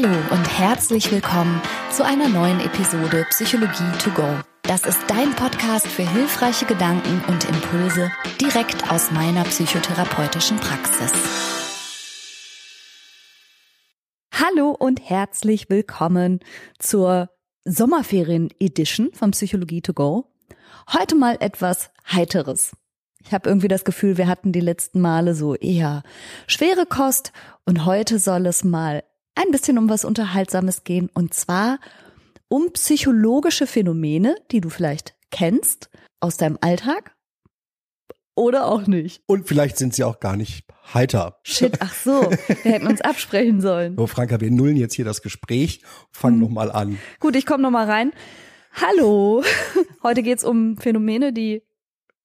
Hallo und herzlich willkommen zu einer neuen Episode Psychologie to go. Das ist dein Podcast für hilfreiche Gedanken und Impulse direkt aus meiner psychotherapeutischen Praxis. Hallo und herzlich willkommen zur Sommerferien Edition von Psychologie to go. Heute mal etwas heiteres. Ich habe irgendwie das Gefühl, wir hatten die letzten Male so eher schwere Kost und heute soll es mal ein bisschen um was Unterhaltsames gehen und zwar um psychologische Phänomene, die du vielleicht kennst aus deinem Alltag oder auch nicht. Und vielleicht sind sie auch gar nicht heiter. Shit, ach so, wir hätten uns absprechen sollen. So, Franka, wir nullen jetzt hier das Gespräch. Fang hm. noch mal an. Gut, ich komme noch mal rein. Hallo, heute geht's um Phänomene, die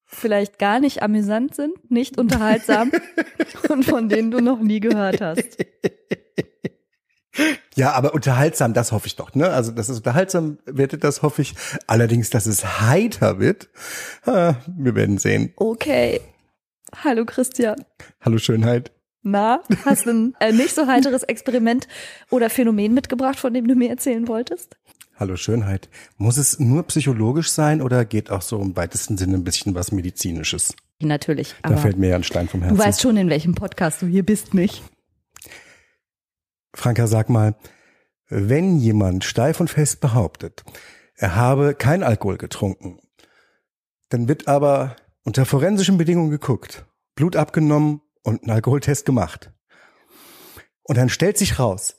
vielleicht gar nicht amüsant sind, nicht unterhaltsam und von denen du noch nie gehört hast. Ja, aber unterhaltsam, das hoffe ich doch, ne? Also, dass es unterhaltsam wird, das hoffe ich. Allerdings, dass es heiter wird, ah, wir werden sehen. Okay. Hallo Christian. Hallo Schönheit. Na, hast du ein äh, nicht so heiteres Experiment oder Phänomen mitgebracht, von dem du mir erzählen wolltest? Hallo Schönheit. Muss es nur psychologisch sein oder geht auch so im weitesten Sinne ein bisschen was Medizinisches? Natürlich. Da fällt mir ja ein Stein vom Herzen. Du weißt schon, in welchem Podcast du hier bist, nicht? Franka, sag mal, wenn jemand steif und fest behauptet, er habe kein Alkohol getrunken, dann wird aber unter forensischen Bedingungen geguckt, Blut abgenommen und einen Alkoholtest gemacht. Und dann stellt sich raus,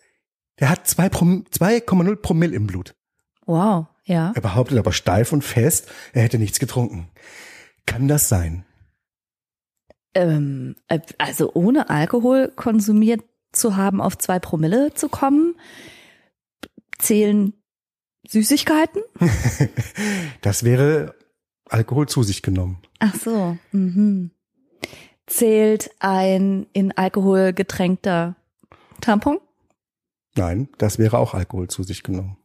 der hat 2,0 Promille im Blut. Wow, ja. Er behauptet aber steif und fest, er hätte nichts getrunken. Kann das sein? Ähm, äh, also ohne Alkohol konsumiert zu haben, auf zwei Promille zu kommen, zählen Süßigkeiten? das wäre Alkohol zu sich genommen. Ach so. Mhm. Zählt ein in Alkohol getränkter Tampon? Nein, das wäre auch Alkohol zu sich genommen.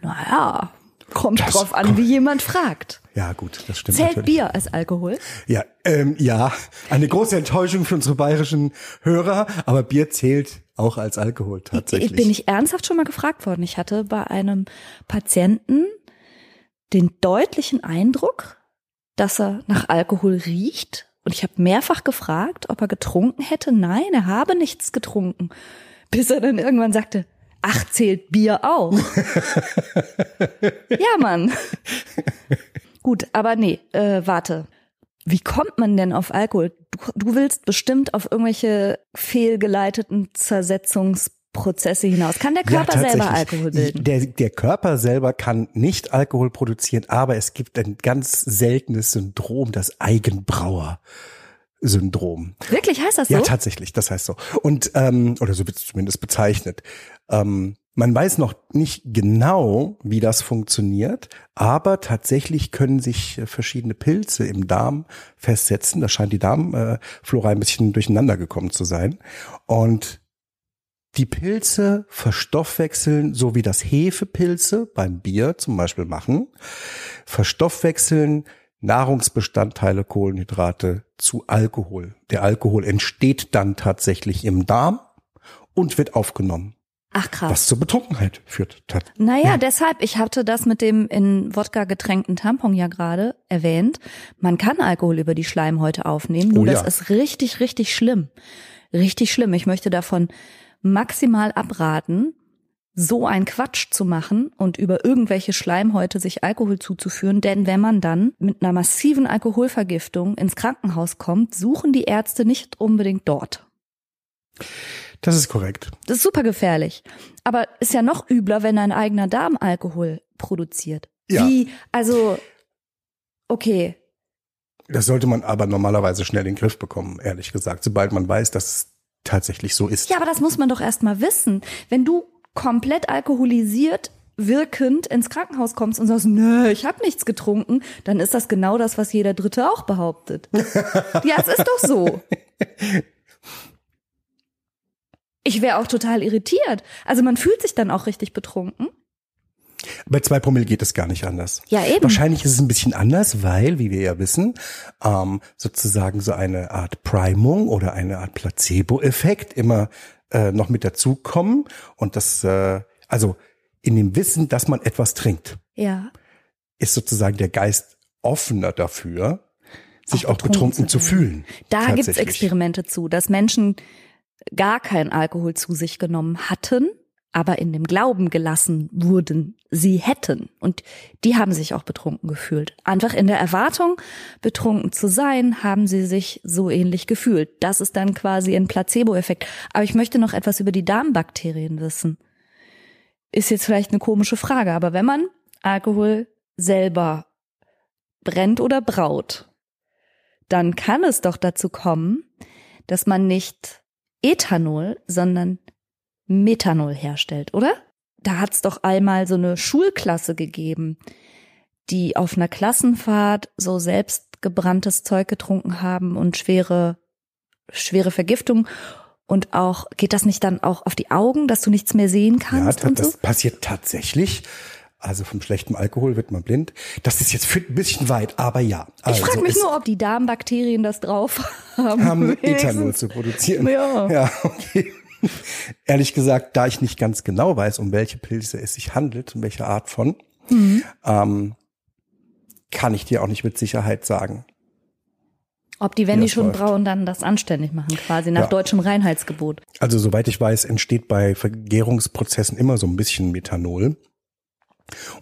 Naja, kommt das drauf an, wie jemand fragt. Ja, gut, das stimmt. Zählt natürlich. Bier als Alkohol? Ja, ähm, ja, eine große Enttäuschung für unsere bayerischen Hörer, aber Bier zählt auch als Alkohol tatsächlich. Ich, bin ich ernsthaft schon mal gefragt worden. Ich hatte bei einem Patienten den deutlichen Eindruck, dass er nach Alkohol riecht. Und ich habe mehrfach gefragt, ob er getrunken hätte. Nein, er habe nichts getrunken. Bis er dann irgendwann sagte, ach, zählt Bier auch. ja, Mann. Gut, aber nee, äh, warte. Wie kommt man denn auf Alkohol? Du, du willst bestimmt auf irgendwelche fehlgeleiteten Zersetzungsprozesse hinaus. Kann der Körper ja, selber Alkohol bilden? Der, der Körper selber kann nicht Alkohol produzieren, aber es gibt ein ganz seltenes Syndrom, das Eigenbrauer. Syndrom. Wirklich heißt das so? Ja, tatsächlich, das heißt so. Und ähm, oder so wird es zumindest bezeichnet. Ähm, man weiß noch nicht genau, wie das funktioniert, aber tatsächlich können sich äh, verschiedene Pilze im Darm festsetzen. Da scheint die Darmflora ein bisschen durcheinander gekommen zu sein. Und die Pilze verstoffwechseln, so wie das Hefepilze beim Bier zum Beispiel machen, verstoffwechseln Nahrungsbestandteile Kohlenhydrate zu Alkohol. Der Alkohol entsteht dann tatsächlich im Darm und wird aufgenommen. Ach krass. Was zur Betrunkenheit führt. Naja, ja. deshalb, ich hatte das mit dem in Wodka getränkten Tampon ja gerade erwähnt. Man kann Alkohol über die Schleimhäute aufnehmen, nur oh, das ja. ist richtig, richtig schlimm. Richtig schlimm. Ich möchte davon maximal abraten so ein Quatsch zu machen und über irgendwelche Schleimhäute sich Alkohol zuzuführen, denn wenn man dann mit einer massiven Alkoholvergiftung ins Krankenhaus kommt, suchen die Ärzte nicht unbedingt dort. Das ist korrekt. Das ist super gefährlich. Aber ist ja noch übler, wenn ein eigener Darm Alkohol produziert. Ja. Wie, also, okay. Das sollte man aber normalerweise schnell in den Griff bekommen, ehrlich gesagt, sobald man weiß, dass es tatsächlich so ist. Ja, aber das muss man doch erst mal wissen. Wenn du komplett alkoholisiert wirkend ins Krankenhaus kommst und sagst, nö, ich habe nichts getrunken, dann ist das genau das, was jeder Dritte auch behauptet. ja, es ist doch so. Ich wäre auch total irritiert. Also man fühlt sich dann auch richtig betrunken. Bei zwei Promille geht es gar nicht anders. Ja, eben. Wahrscheinlich ist es ein bisschen anders, weil, wie wir ja wissen, ähm, sozusagen so eine Art Primung oder eine Art Placebo-Effekt immer äh, noch mit dazukommen und das, äh, also in dem Wissen, dass man etwas trinkt, Ja. ist sozusagen der Geist offener dafür, sich Auch auch, betrunken betrunken zu zu fühlen. Da gibt's. Experimente zu, dass Menschen gar keinen Alkohol zu sich genommen hatten, aber in dem Glauben gelassen wurden, sie hätten. Und die haben sich auch betrunken gefühlt. Einfach in der Erwartung, betrunken zu sein, haben sie sich so ähnlich gefühlt. Das ist dann quasi ein Placebo-Effekt. Aber ich möchte noch etwas über die Darmbakterien wissen. Ist jetzt vielleicht eine komische Frage, aber wenn man Alkohol selber brennt oder braut, dann kann es doch dazu kommen, dass man nicht Ethanol, sondern Methanol herstellt, oder? Da hat's doch einmal so eine Schulklasse gegeben, die auf einer Klassenfahrt so selbstgebranntes Zeug getrunken haben und schwere, schwere Vergiftung. Und auch, geht das nicht dann auch auf die Augen, dass du nichts mehr sehen Ja, kannst ta- und das so? passiert tatsächlich. Also vom schlechten Alkohol wird man blind. Das ist jetzt ein bisschen weit, aber ja. Ich Also frage mich nur, ob die Darmbakterien das drauf haben. haben. Ethanol zu produzieren. Ja. Ja, okay. Ehrlich gesagt, da ich nicht ganz genau weiß, um welche Pilze es sich handelt, um welche Art von, Mhm. ähm, kann ich dir auch nicht mit Sicherheit sagen. Ob die, wenn die schon läuft. brauen, dann das anständig machen, quasi nach Ja. deutschem Reinheitsgebot. Also soweit ich weiß, entsteht bei Vergärungsprozessen immer so ein bisschen Methanol.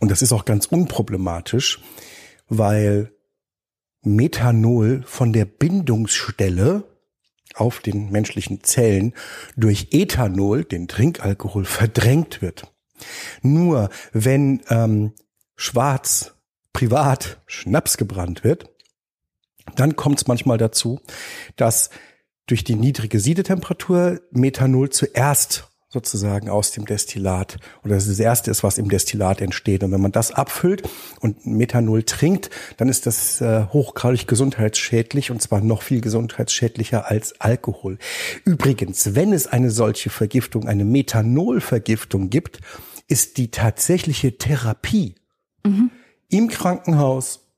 Und das ist auch ganz unproblematisch, weil Methanol von der Bindungsstelle auf den menschlichen Zellen durch Ethanol, den Trinkalkohol, verdrängt wird. Nur wenn ähm, schwarz privat Schnaps gebrannt wird, dann kommt es manchmal dazu, dass durch die niedrige Siedetemperatur Methanol zuerst sozusagen aus dem Destillat oder das, ist das erste ist, was im Destillat entsteht. Und wenn man das abfüllt und Methanol trinkt, dann ist das äh, hochgradig gesundheitsschädlich und zwar noch viel gesundheitsschädlicher als Alkohol. Übrigens, wenn es eine solche Vergiftung, eine Methanolvergiftung gibt, ist die tatsächliche Therapie im Krankenhaus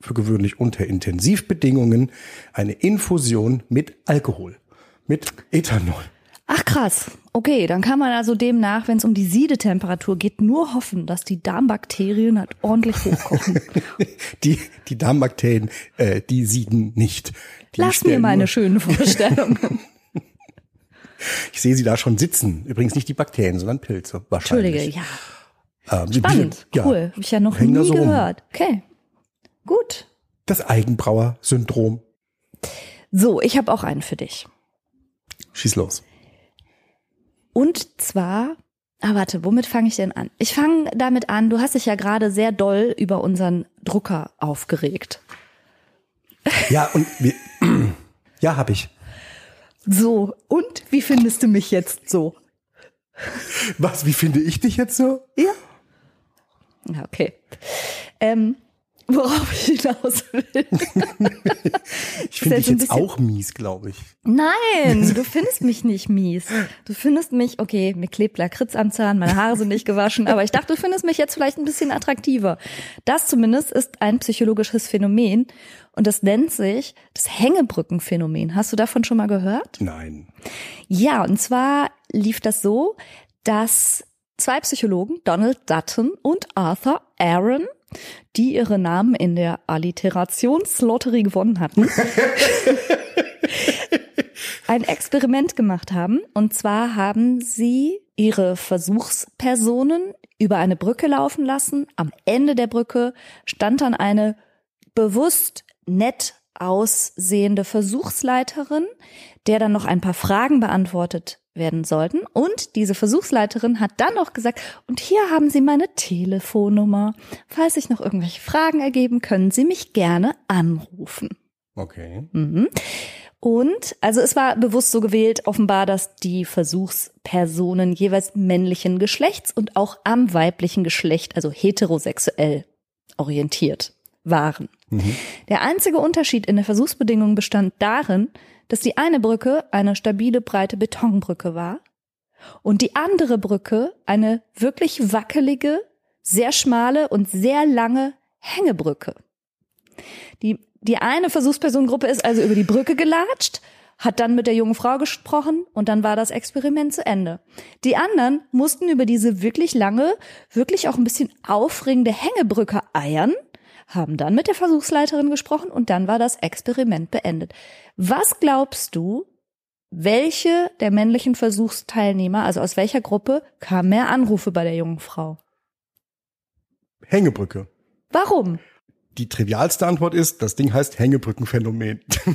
für gewöhnlich unter Intensivbedingungen eine Infusion mit Alkohol, mit Ethanol. Ach krass. Okay, dann kann man also demnach, wenn es um die Siedetemperatur geht, nur hoffen, dass die Darmbakterien halt ordentlich hochkochen. Die, die Darmbakterien, äh, die sieden nicht. Die Lass mir meine schönen Vorstellungen. Ich sehe sie da schon sitzen. Übrigens nicht die Bakterien, sondern Pilze. Wahrscheinlich. Entschuldige, ja. Ähm, die- Spannend. ja, Cool. Hab ich ja noch nie so rum. gehört. Okay. Gut. Das Eigenbrauer-Syndrom. So, ich habe auch einen für dich. Schieß los. Und zwar, ah warte, womit fange ich denn an? Ich fange damit an, du hast dich ja gerade sehr doll über unseren Drucker aufgeregt. Ja, und wir, ja, habe ich. So, und wie findest du mich jetzt so? Was, wie finde ich dich jetzt so? Ja. Ja, okay. Ähm, worauf ich hinaus will. Ich finde dich jetzt bisschen- auch mies, glaube ich. Nein, du findest mich nicht mies. Du findest mich, okay, mir klebt Lakritz am Zahn, meine Haare sind nicht gewaschen, aber ich dachte, du findest mich jetzt vielleicht ein bisschen attraktiver. Das zumindest ist ein psychologisches Phänomen und das nennt sich das Hängebrückenphänomen. Hast du davon schon mal gehört? Nein. Ja, und zwar lief das so, dass zwei Psychologen, Donald Dutton und Arthur Aaron, die ihre Namen in der Alliterationslotterie gewonnen hatten, ein Experiment gemacht haben. Und zwar haben sie ihre Versuchspersonen über eine Brücke laufen lassen. Am Ende der Brücke stand dann eine bewusst nett aussehende Versuchsleiterin, der dann noch ein paar Fragen beantwortet werden sollten. Und diese Versuchsleiterin hat dann noch gesagt, und hier haben Sie meine Telefonnummer. Falls sich noch irgendwelche Fragen ergeben, können Sie mich gerne anrufen. Okay. Mhm. Und also es war bewusst so gewählt, offenbar, dass die Versuchspersonen jeweils männlichen Geschlechts und auch am weiblichen Geschlecht, also heterosexuell orientiert waren. Der einzige Unterschied in der Versuchsbedingung bestand darin, dass die eine Brücke eine stabile, breite Betonbrücke war und die andere Brücke eine wirklich wackelige, sehr schmale und sehr lange Hängebrücke. Die, die eine Versuchspersonengruppe ist also über die Brücke gelatscht, hat dann mit der jungen Frau gesprochen und dann war das Experiment zu Ende. Die anderen mussten über diese wirklich lange, wirklich auch ein bisschen aufregende Hängebrücke eiern, haben dann mit der Versuchsleiterin gesprochen und dann war das Experiment beendet. Was glaubst du, welche der männlichen Versuchsteilnehmer, also aus welcher Gruppe, kamen mehr Anrufe bei der jungen Frau? Hängebrücke. Warum? Die trivialste Antwort ist, das Ding heißt Hängebrückenphänomen.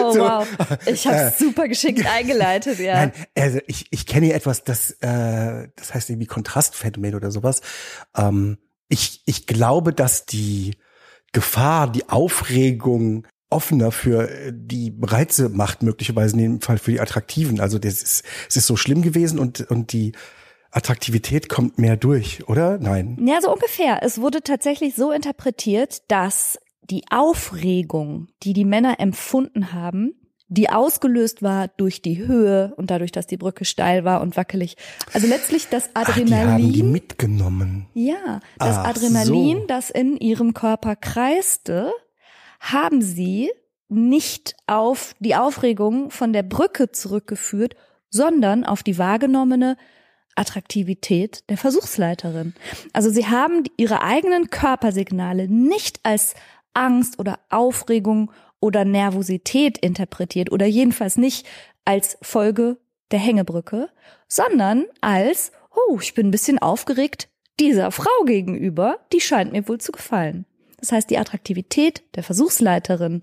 oh So, wow, ich habe äh, super geschickt eingeleitet, ja. Nein, also ich, ich kenne hier etwas, das, äh, das heißt irgendwie Kontrastphänomen oder sowas. Ähm, ich, ich glaube, dass die Gefahr, die Aufregung offener für äh, die Reize macht, möglicherweise in dem Fall für die Attraktiven. Also das ist, es ist so schlimm gewesen und, und die Attraktivität kommt mehr durch, oder? Nein. Ja, so ungefähr. Es wurde tatsächlich so interpretiert, dass die Aufregung, die die Männer empfunden haben, die ausgelöst war durch die Höhe und dadurch, dass die Brücke steil war und wackelig. Also letztlich das Ach, die haben die Adrenalin. mitgenommen. ja, das Ach Adrenalin, so. das in ihrem Körper kreiste, haben sie nicht auf die Aufregung von der Brücke zurückgeführt, sondern auf die wahrgenommene Attraktivität der Versuchsleiterin. Also sie haben ihre eigenen Körpersignale nicht als Angst oder Aufregung oder Nervosität interpretiert oder jedenfalls nicht als Folge der Hängebrücke, sondern als, oh, ich bin ein bisschen aufgeregt dieser Frau gegenüber, die scheint mir wohl zu gefallen. Das heißt, die Attraktivität der Versuchsleiterin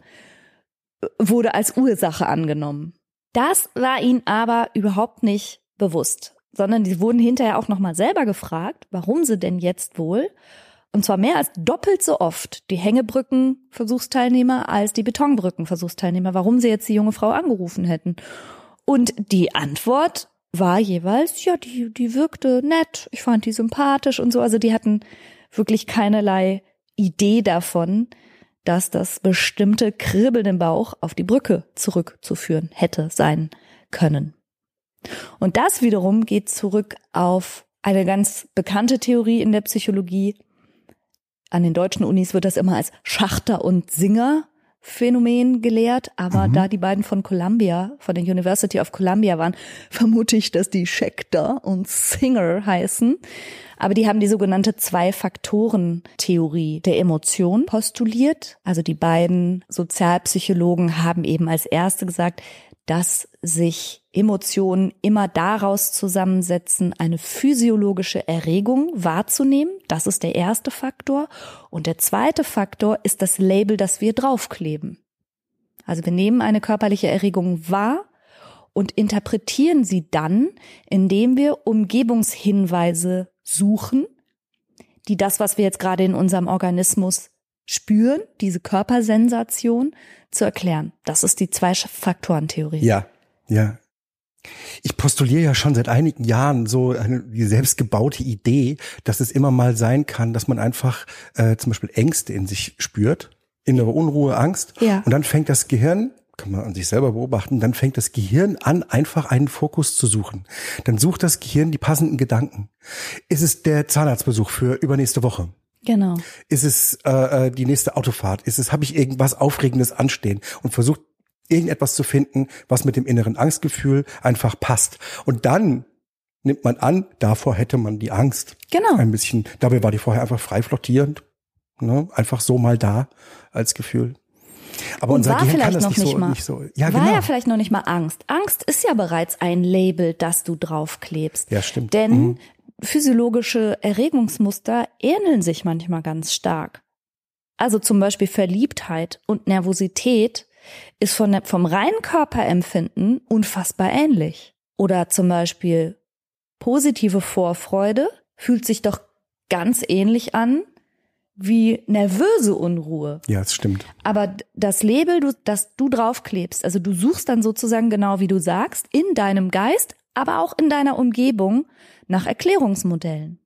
wurde als Ursache angenommen. Das war ihnen aber überhaupt nicht bewusst, sondern sie wurden hinterher auch nochmal selber gefragt, warum sie denn jetzt wohl, und zwar mehr als doppelt so oft, die Hängebrücken-Versuchsteilnehmer als die Betonbrücken-Versuchsteilnehmer, warum sie jetzt die junge Frau angerufen hätten. Und die Antwort war jeweils, ja, die, die wirkte nett, ich fand die sympathisch und so. Also die hatten wirklich keinerlei Idee davon, dass das bestimmte Kribbeln im Bauch auf die Brücke zurückzuführen hätte sein können. Und das wiederum geht zurück auf eine ganz bekannte Theorie in der Psychologie. An den deutschen Unis wird das immer als Schachter- und Singer-Phänomen gelehrt, aber da die beiden von Columbia, von der University of Columbia waren, vermute ich, dass die Schechter und Singer heißen. Aber die haben die sogenannte Zwei-Faktoren-Theorie der Emotion postuliert. Also die beiden Sozialpsychologen haben eben als erste gesagt, dass sich Emotionen immer daraus zusammensetzen, eine physiologische Erregung wahrzunehmen. Das ist der erste Faktor. Und der zweite Faktor ist das Label, das wir draufkleben. Also wir nehmen eine körperliche Erregung wahr und interpretieren sie dann, indem wir Umgebungshinweise suchen, die das, was wir jetzt gerade in unserem Organismus spüren, diese Körpersensation, zu erklären. Das ist die Zwei-Faktoren-Theorie. Ja, ja. Ich postuliere ja schon seit einigen Jahren so eine die selbstgebaute Idee, dass es immer mal sein kann, dass man einfach äh, zum Beispiel Ängste in sich spürt, innere Unruhe, Angst, Ja. und dann fängt das Gehirn kann man an sich selber beobachten, dann fängt das Gehirn an, einfach einen Fokus zu suchen. Dann sucht das Gehirn die passenden Gedanken. Ist es der Zahnarztbesuch für übernächste Woche? Genau. Ist es äh, äh, die nächste Autofahrt? Ist es, habe ich irgendwas Aufregendes anstehen und versucht irgendetwas zu finden, was mit dem inneren Angstgefühl einfach passt. Und dann nimmt man an, davor hätte man die Angst. Genau. Ein bisschen, dabei war die vorher einfach frei flottierend. Ne? Einfach so mal da als Gefühl. Aber Und unser war Gehirn kann vielleicht das noch nicht, nicht so, mal. nicht so. Ja, War genau. ja vielleicht noch nicht mal Angst. Angst ist ja bereits ein Label, das du draufklebst. Ja, stimmt. Denn Mhm. physiologische Erregungsmuster ähneln sich manchmal ganz stark. Also zum Beispiel Verliebtheit und Nervosität ist von vom reinen Körperempfinden unfassbar ähnlich. Oder zum Beispiel positive Vorfreude fühlt sich doch ganz ähnlich an wie nervöse Unruhe. ja, es stimmt. Aber das Label, du, das du draufklebst, also du suchst dann sozusagen genau wie du sagst, in deinem Geist, aber auch in deiner Umgebung nach Erklärungsmodellen.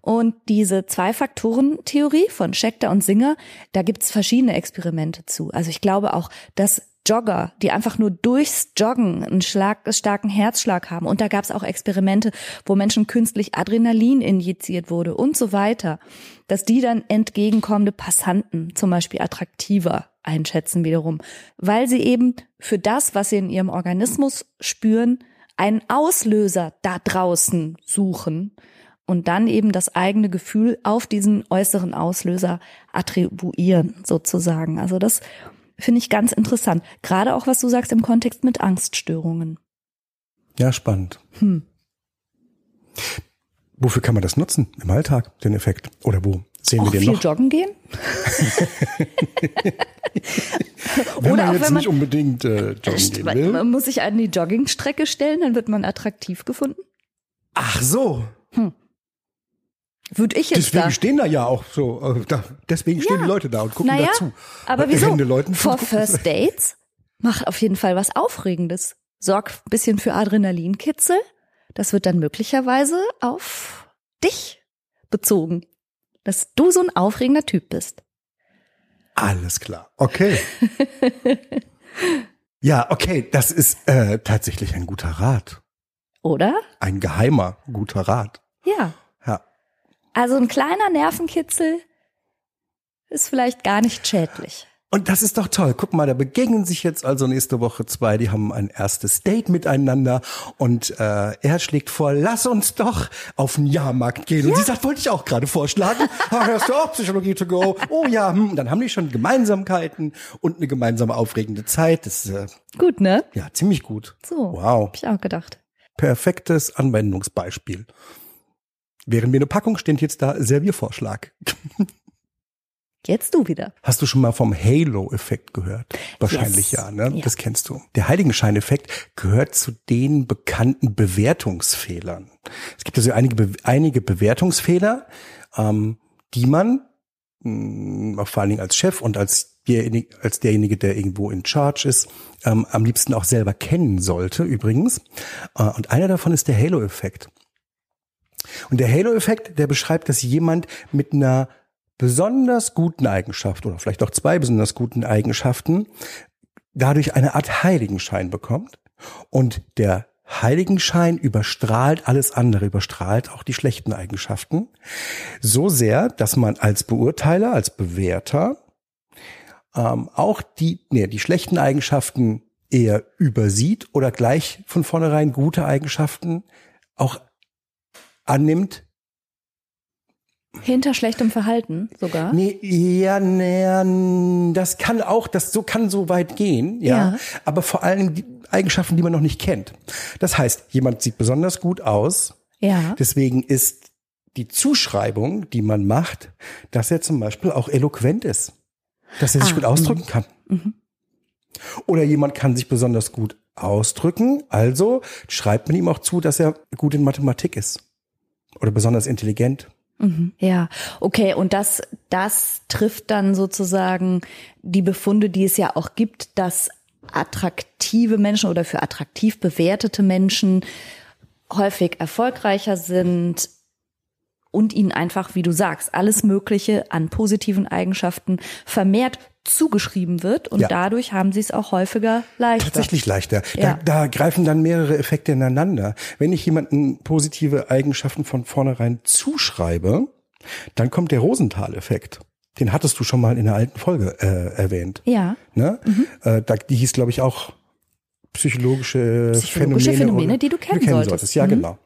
Und diese Zwei-Faktoren-Theorie von Schechter und Singer, da gibt's verschiedene Experimente zu. Also ich glaube auch, dass Jogger, die einfach nur durchs Joggen einen Schlag, starken Herzschlag haben. Und da gab es auch Experimente, wo Menschen künstlich Adrenalin injiziert wurde und so weiter, dass die dann entgegenkommende Passanten zum Beispiel attraktiver einschätzen wiederum, weil sie eben für das, was sie in ihrem Organismus spüren, einen Auslöser da draußen suchen und dann eben das eigene Gefühl auf diesen äußeren Auslöser attribuieren, sozusagen. Also das finde ich ganz interessant. Gerade auch, was du sagst im Kontext mit Angststörungen. Ja, spannend. Hm. Wofür kann man das nutzen im Alltag, den Effekt? Oder wo sehen auch wir den viel noch? joggen gehen? wenn Oder man auch jetzt wenn man- nicht unbedingt äh, joggen gehen Man, will. man muss sich an die Joggingstrecke stellen, dann wird man attraktiv gefunden. Ach so, Würde ich jetzt deswegen da. stehen da ja auch so, äh, da, deswegen stehen Ja. die Leute da und gucken Naja, dazu. Aber wieso? Zugucken. First Dates macht auf jeden Fall was Aufregendes. Sorgt ein bisschen für Adrenalinkitzel. Das wird dann möglicherweise auf dich bezogen. Dass du so ein aufregender Typ bist. Alles klar. Okay. ja, okay, das ist äh, tatsächlich ein guter Rat. Oder? Ein geheimer guter Rat. Ja. Ja. Also ein kleiner Nervenkitzel ist vielleicht gar nicht schädlich. Und das ist doch toll. Guck mal, da begegnen sich jetzt also nächste Woche zwei, die haben ein erstes Date miteinander und äh, er schlägt vor, lass uns doch auf den Jahrmarkt gehen. Und sie sagt, wollte ich auch gerade vorschlagen. Ah, hörst du auch Psychologie to go? Oh ja, hm. Dann haben die schon Gemeinsamkeiten und eine gemeinsame aufregende Zeit. Das ist äh, Gut, ne? ja ziemlich gut. So. Wow. Hab ich auch gedacht. Perfektes Anwendungsbeispiel. Während mir eine Packung steht jetzt da Serviervorschlag. Jetzt du wieder. Hast du schon mal vom Halo-Effekt gehört? Wahrscheinlich Yes. ja, ne? Ja. Das kennst du. Der Heiligenschein-Effekt gehört zu den bekannten Bewertungsfehlern. Es gibt also einige, Be einige Bewertungsfehler, ähm, die man mh, auch vor allen Dingen als Chef und als derjenige, als derjenige, der irgendwo in Charge ist, ähm, am liebsten auch selber kennen sollte, übrigens. Äh, und einer davon ist der Halo-Effekt. Und der Halo-Effekt, der beschreibt, dass jemand mit einer besonders guten Eigenschaft oder vielleicht auch zwei besonders guten Eigenschaften dadurch eine Art Heiligenschein bekommt. Und der Heiligenschein überstrahlt alles andere, überstrahlt auch die schlechten Eigenschaften. So sehr, dass man als Beurteiler, als Bewerter ähm, auch die, nee, die schlechten Eigenschaften eher übersieht oder gleich von vornherein gute Eigenschaften auch annimmt, Hinter schlechtem Verhalten sogar. Nee, ja, nee, das kann auch, das so kann so weit gehen, ja. Ja. Aber vor allem die Eigenschaften, die man noch nicht kennt. Das heißt, jemand sieht besonders gut aus. Ja. Deswegen ist die Zuschreibung, die man macht, dass er zum Beispiel auch eloquent ist. Dass er sich Ah, gut ausdrücken kann. Oder jemand kann sich besonders gut ausdrücken. Also schreibt man ihm auch zu, dass er gut in Mathematik ist. Oder besonders intelligent. Mhm. Ja, okay, und das, das trifft dann sozusagen die Befunde, die es ja auch gibt, dass attraktive Menschen oder für attraktiv bewertete Menschen häufig erfolgreicher sind und ihnen einfach, wie du sagst, alles Mögliche an positiven Eigenschaften vermehrt zugeschrieben wird und Ja. dadurch haben sie es auch häufiger leichter. Tatsächlich leichter. Ja. Da, da greifen dann mehrere Effekte ineinander. Wenn ich jemanden positive Eigenschaften von vornherein zuschreibe, dann kommt der Rosenthal-Effekt. Den hattest du schon mal in der alten Folge äh, erwähnt. Ja, Ne? Äh, da, die hieß, glaube ich, auch psychologische, Psychologische Phänomene, Phänomene, oder- die du kennen solltest. Ja, Mhm. genau.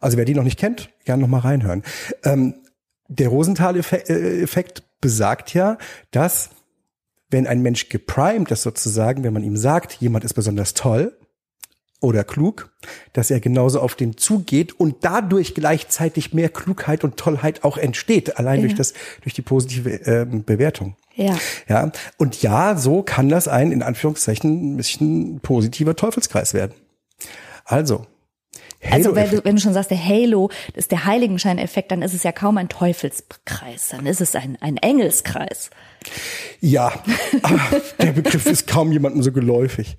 Also wer die noch nicht kennt, gerne noch mal reinhören. Ähm, der Rosenthal-Effekt besagt ja, dass wenn ein Mensch geprimed ist sozusagen, wenn man ihm sagt, jemand ist besonders toll oder klug, dass er genauso auf den zugeht und dadurch gleichzeitig mehr Klugheit und Tollheit auch entsteht, allein durch Ja. das, durch die positive ähm, Bewertung. ja. Ja, und ja, so kann das ein, in Anführungszeichen, ein bisschen positiver Teufelskreis werden. Also, Also wenn du, wenn du schon sagst, der Halo ist der Heiligenschein-Effekt, dann ist es ja kaum ein Teufelskreis, dann ist es ein, ein Engelskreis. ja, aber der Begriff ist kaum jemandem so geläufig.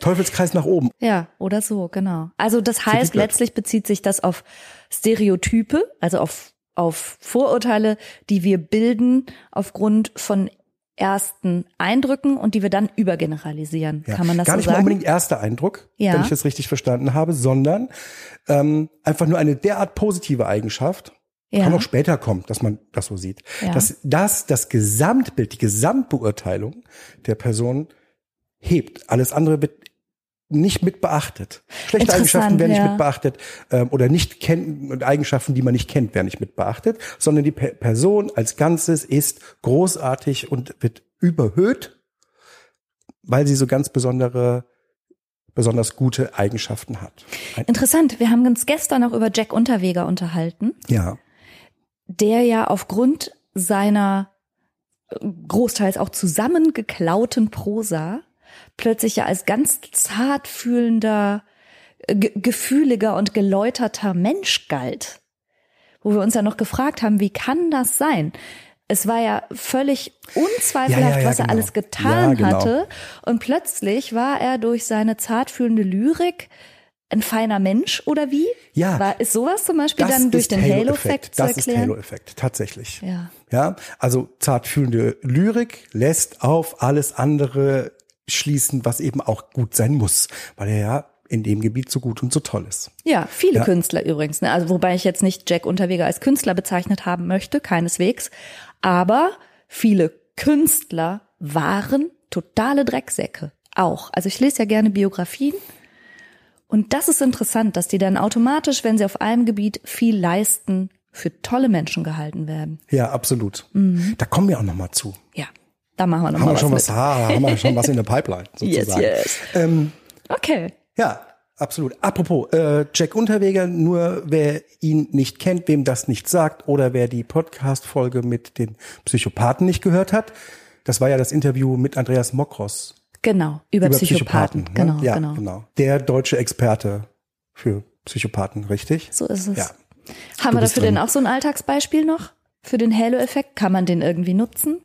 Teufelskreis nach oben. Ja, oder so, genau. Also das heißt, letztlich bezieht sich das auf Stereotype, also auf, auf Vorurteile, die wir bilden aufgrund von ersten Eindrücken und die wir dann übergeneralisieren. Ja. Kann man das Gar so nicht sagen? mal unbedingt erster Eindruck, Ja. wenn ich das richtig verstanden habe, sondern ähm, einfach nur eine derart positive Eigenschaft. Ja. Kann auch später kommen, dass man das so sieht. Ja. Dass das das Gesamtbild, die Gesamtbeurteilung der Person hebt. Alles andere wird nicht mit beachtet. Schlechte Eigenschaften werden nicht ja. mit beachtet ähm, oder nicht kennen Eigenschaften, die man nicht kennt, werden nicht mit beachtet, sondern die Pe Person als Ganzes ist großartig und wird überhöht, weil sie so ganz besondere, besonders gute Eigenschaften hat. Ein, Interessant. Wir haben uns gestern auch über Jack Unterweger unterhalten, ja, der ja aufgrund seiner äh, großteils auch zusammengeklauten Prosa plötzlich ja als ganz zart fühlender, äh, ge- gefühliger und geläuterter Mensch galt. Wo wir uns ja noch gefragt haben, wie kann das sein? Es war ja völlig unzweifelhaft, Ja, ja, ja, was er genau. alles getan genau. hatte. Und plötzlich war er durch seine zartfühlende Lyrik ein feiner Mensch oder wie? Ja. War, ist sowas zum Beispiel dann durch den Halo-Effekt. Zu Das ist erklären? Halo-Effekt, tatsächlich. Ja. Ja, also zartfühlende Lyrik lässt auf alles andere schließen, was eben auch gut sein muss, weil er ja in dem Gebiet so gut und so toll ist. Ja, viele Ja. Künstler übrigens. Ne? Also wobei ich jetzt nicht Jack Unterweger als Künstler bezeichnet haben möchte, keineswegs. Aber viele Künstler waren totale Drecksäcke. Auch. Also ich lese ja gerne Biografien. Und das ist interessant, dass die dann automatisch, wenn sie auf einem Gebiet viel leisten, für tolle Menschen gehalten werden. Ja, absolut. Da kommen wir auch noch mal zu. Ja, da machen wir Haben nochmal wir was schon was, ah, haben wir schon was in der Pipeline Yes, sozusagen. yes. Ähm, Okay. ja, absolut. Apropos, äh, Jack Unterweger, nur wer ihn nicht kennt, wem das nicht sagt oder wer die Podcast-Folge mit den Psychopathen nicht gehört hat, das war ja das Interview mit Andreas Mokros Genau, über, Psychopathen. ne? Genau, ja, genau. genau. Der deutsche Experte für Psychopathen, richtig? So ist es. Ja. Haben Du wir dafür denn dran. auch so ein Alltagsbeispiel noch? Für den Halo-Effekt? Kann man den irgendwie nutzen?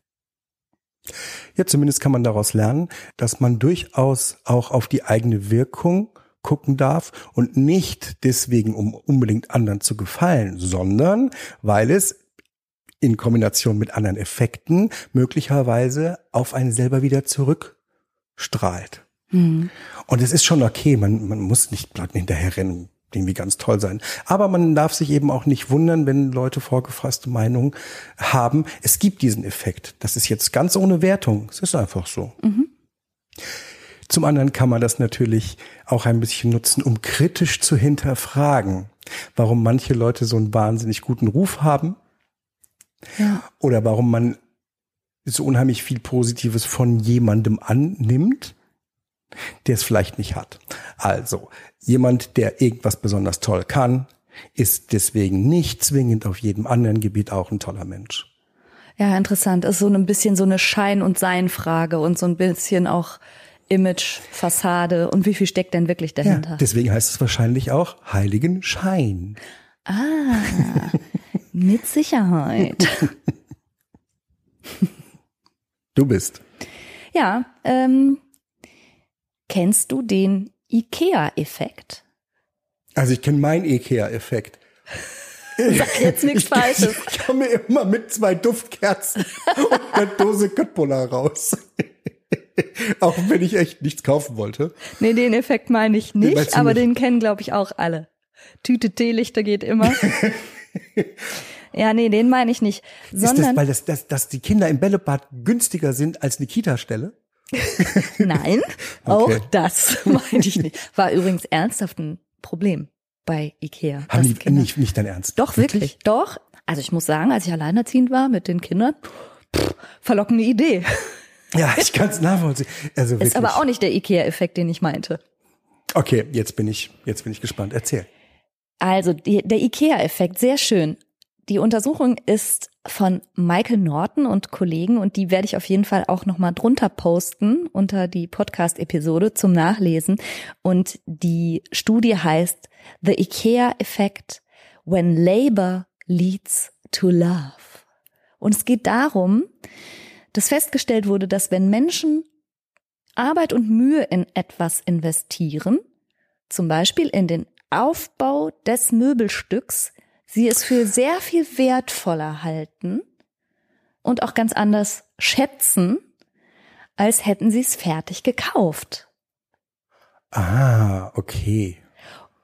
Ja, zumindest kann man daraus lernen, dass man durchaus auch auf die eigene Wirkung gucken darf und nicht deswegen, um unbedingt anderen zu gefallen, sondern weil es in Kombination mit anderen Effekten möglicherweise auf einen selber wieder zurückstrahlt. Hm. Und es ist schon okay, man, man muss nicht Leuten hinterherrennen, irgendwie ganz toll sein. Aber man darf sich eben auch nicht wundern, wenn Leute vorgefasste Meinungen haben. Es gibt diesen Effekt. Das ist jetzt ganz ohne Wertung. Es ist einfach so. Zum anderen kann man das natürlich auch ein bisschen nutzen, um kritisch zu hinterfragen, warum manche Leute so einen wahnsinnig guten Ruf haben Ja. oder warum man so unheimlich viel Positives von jemandem annimmt, der es vielleicht nicht hat. Also, jemand, der irgendwas besonders toll kann, ist deswegen nicht zwingend auf jedem anderen Gebiet auch ein toller Mensch. Ja, interessant. Ist so ein bisschen so eine Schein- und Sein-Frage und so ein bisschen auch Image, Fassade und wie viel steckt denn wirklich Ja, dahinter? deswegen heißt es wahrscheinlich auch heiligen Schein. ah, mit Sicherheit. Du bist. Ja, ähm, kennst du den IKEA-Effekt? Also ich kenne meinen Ikea-Effekt. Sag jetzt nichts Falsches. Ich komme immer mit zwei Duftkerzen und einer Dose Köttbullar raus. Auch wenn ich echt nichts kaufen wollte. Nee, den Effekt meine ich nicht, du aber nicht? den kennen, glaube ich, auch alle. Tüte Teelichter geht immer. ja, nee, den meine ich nicht. Ist das, Sondern, weil das, das, dass die Kinder im Bällebad günstiger sind als eine Kita-Stelle? nein, Okay. auch das meine ich nicht. War übrigens ernsthaft ein Problem bei Ikea. Haben die Kinder- nicht, nicht dein Ernst? Doch, wirklich? Doch. Also ich muss sagen, als ich alleinerziehend war mit den Kindern, pff, verlockende Idee. Ja, ich kann es nachvollziehen. Also wirklich. Ist aber auch nicht der Ikea-Effekt, den ich meinte. Okay, jetzt bin ich, jetzt bin ich gespannt. Erzähl. Also die, der IKEA-Effekt, sehr schön. Die Untersuchung ist von Michael Norton und Kollegen und die werde ich auf jeden Fall auch nochmal drunter posten unter die Podcast-Episode zum Nachlesen. Und die Studie heißt The IKEA Effect When Labor Leads to Love. Und es geht darum, dass festgestellt wurde, dass wenn Menschen Arbeit und Mühe in etwas investieren, zum Beispiel in den Aufbau des Möbelstücks, sie es für sehr viel wertvoller halten, und auch ganz anders schätzen, als hätten sie es fertig gekauft. Ah, okay.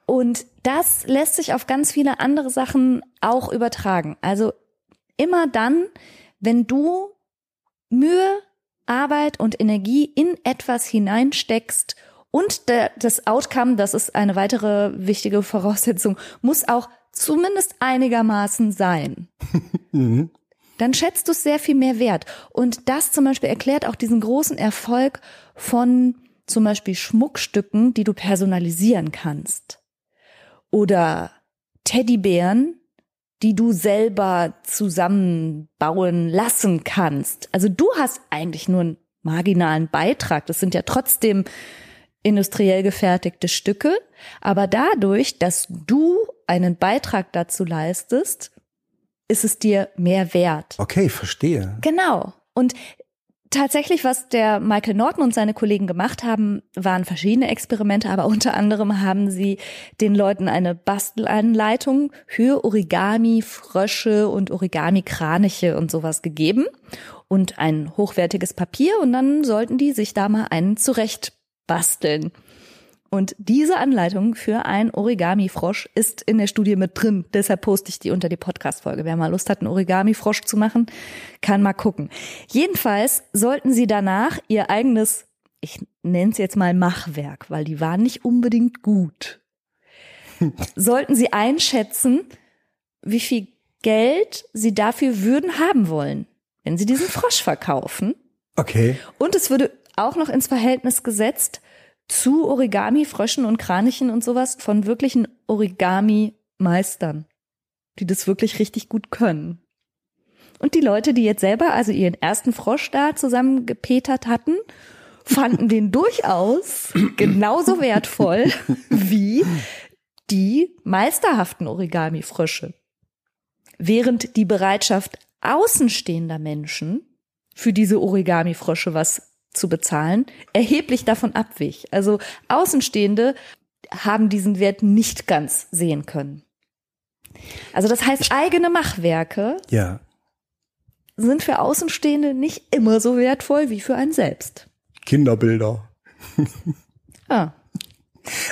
Und das lässt sich auf ganz viele andere Sachen auch übertragen. Also immer dann, wenn du Mühe, Arbeit und Energie in etwas hineinsteckst und das Outcome, das ist eine weitere wichtige Voraussetzung, muss auch zumindest einigermaßen sein. Mhm. Dann schätzt du es sehr viel mehr wert. Und das zum Beispiel erklärt auch diesen großen Erfolg von zum Beispiel Schmuckstücken, die du personalisieren kannst. Oder Teddybären, die du selber zusammenbauen lassen kannst. Also du hast eigentlich nur einen marginalen Beitrag. Das sind ja trotzdem industriell gefertigte Stücke. Aber dadurch, dass du einen Beitrag dazu leistest, ist es dir mehr wert. Okay, verstehe. Genau. Und Tatsächlich, was der Michael Norton und seine Kollegen gemacht haben, waren verschiedene Experimente, aber unter anderem haben sie den Leuten eine Bastelanleitung für Origami, Frösche und Origami, Kraniche und sowas gegeben und ein hochwertiges Papier und dann sollten die sich da mal einen zurecht basteln. Und diese Anleitung für ein Origami-Frosch ist in der Studie mit drin. Deshalb poste ich die unter die Podcast-Folge. Wer mal Lust hat, einen Origami-Frosch zu machen, kann mal gucken. Jedenfalls sollten Sie danach Ihr eigenes, ich nenne es jetzt mal Machwerk, weil die waren nicht unbedingt gut. sollten Sie einschätzen, wie viel Geld Sie dafür würden haben wollen, wenn Sie diesen Frosch verkaufen. Okay. Und es würde auch noch ins Verhältnis gesetzt, zu Origami, Fröschen und Kranichen und sowas von wirklichen Origami-Meistern, die das wirklich richtig gut können. Und die Leute, die jetzt selber also ihren ersten Frosch da zusammengepetert hatten, fanden den durchaus genauso wertvoll wie die meisterhaften Origami-Frösche. Während die Bereitschaft außenstehender Menschen für diese Origami-Frösche was zu bezahlen, erheblich davon abwich. Also Außenstehende haben diesen Wert nicht ganz sehen können. Also das heißt, eigene Machwerke Ja. sind für Außenstehende nicht immer so wertvoll wie für einen selbst. Kinderbilder. Ah,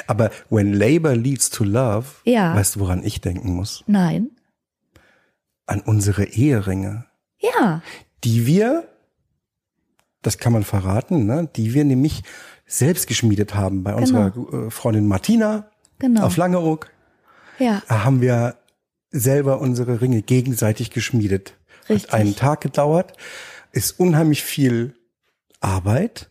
Aber when labor leads to love, Ja. weißt du, woran ich denken muss? nein. An unsere Eheringe, Ja, die wir, das kann man verraten, ne, die wir nämlich selbst geschmiedet haben bei unserer äh, Freundin Martina Genau. auf Langeoog. ja, Da haben wir selber unsere Ringe gegenseitig geschmiedet. Richtig. Hat einen Tag gedauert, ist unheimlich viel Arbeit.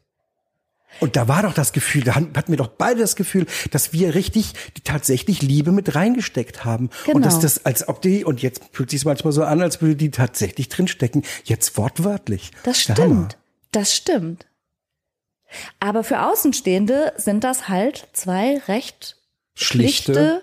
Und da war doch das Gefühl, da hatten wir doch beide das Gefühl, dass wir richtig die tatsächlich Liebe mit reingesteckt haben. Genau. Und dass das, als ob die, und jetzt fühlt sich manchmal so an, als würde die tatsächlich drinstecken. Jetzt wortwörtlich. das stimmt. Das stimmt. Aber für Außenstehende sind das halt zwei recht Schlichte. schlichte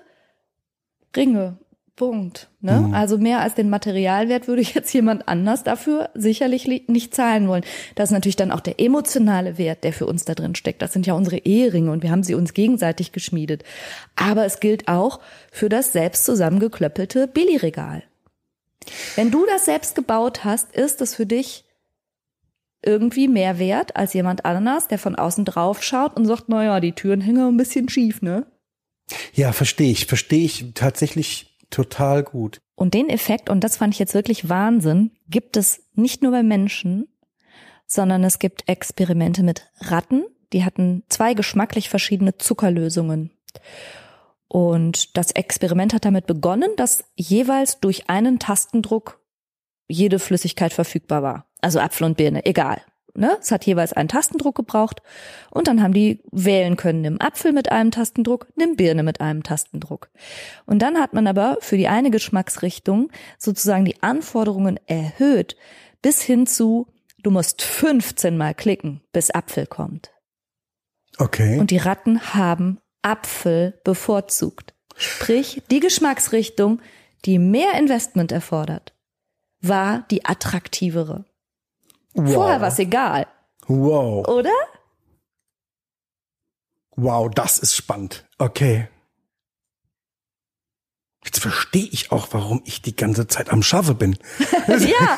Ringe. Punkt. Ne? Mhm. Also mehr als den Materialwert würde jetzt jemand anders dafür sicherlich li- nicht zahlen wollen. Das ist natürlich dann auch der emotionale Wert, der für uns da drin steckt. Das sind ja unsere Eheringe und wir haben sie uns gegenseitig geschmiedet. Aber es gilt auch für das selbst zusammengeklöppelte Billigregal. Wenn du das selbst gebaut hast, ist es für dich irgendwie mehr wert als jemand anders, der von außen drauf schaut und sagt, naja, die Türen hängen ein bisschen schief, ne? Ja, verstehe ich, verstehe ich tatsächlich total gut. Und den Effekt, und das fand ich jetzt wirklich Wahnsinn, gibt es nicht nur bei Menschen, sondern es gibt Experimente mit Ratten, die hatten zwei geschmacklich verschiedene Zuckerlösungen. Und das Experiment hat damit begonnen, dass jeweils durch einen Tastendruck jede Flüssigkeit verfügbar war. Also Apfel und Birne, egal. Ne? Es hat jeweils einen Tastendruck gebraucht und dann haben die wählen können, nimm Apfel mit einem Tastendruck, nimm Birne mit einem Tastendruck. Und dann hat man aber für die eine Geschmacksrichtung sozusagen die Anforderungen erhöht bis hin zu, du musst 15 mal klicken, bis Apfel kommt. Okay. Und die Ratten haben Apfel bevorzugt. Sprich, die Geschmacksrichtung, die mehr Investment erfordert, war die attraktivere. Wow. Vorher war es egal, Wow. oder? Wow, das ist spannend. Okay. Jetzt verstehe ich auch, warum ich die ganze Zeit am Schaffe bin. ja,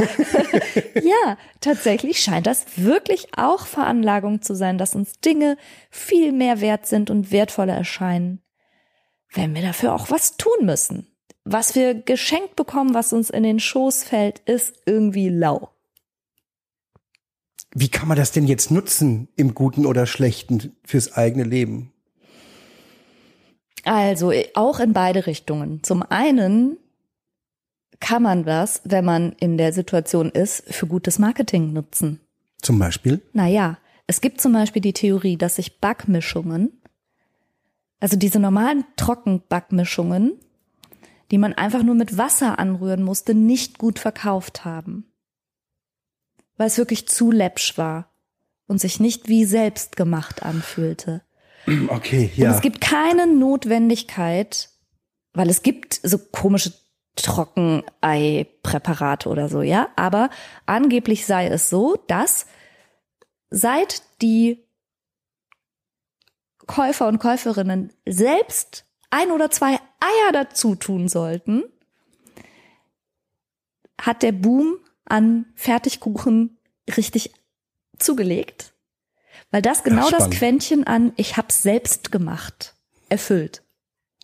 ja, tatsächlich scheint das wirklich auch Veranlagung zu sein, dass uns Dinge viel mehr wert sind und wertvoller erscheinen, wenn wir dafür auch was tun müssen. Was wir geschenkt bekommen, was uns in den Schoß fällt, ist irgendwie lau. Wie kann man das denn jetzt nutzen, im Guten oder Schlechten, fürs eigene Leben? Also auch in beide Richtungen. Zum einen kann man das, wenn man in der Situation ist, für gutes Marketing nutzen. Zum Beispiel? Naja, es gibt zum Beispiel die Theorie, dass sich Backmischungen, also diese normalen Trockenbackmischungen, die man einfach nur mit Wasser anrühren musste, nicht gut verkauft haben weil es wirklich zu läppsch war und sich nicht wie selbst gemacht anfühlte. Okay, ja. Und es gibt keine Notwendigkeit, weil es gibt so komische Trockenei-Präparate oder so, ja. Aber angeblich sei es so, dass seit die Käufer und Käuferinnen selbst ein oder zwei Eier dazu tun sollten, hat der Boom an Fertigkuchen richtig zugelegt, weil das genau das Quäntchen an ich hab's selbst gemacht erfüllt.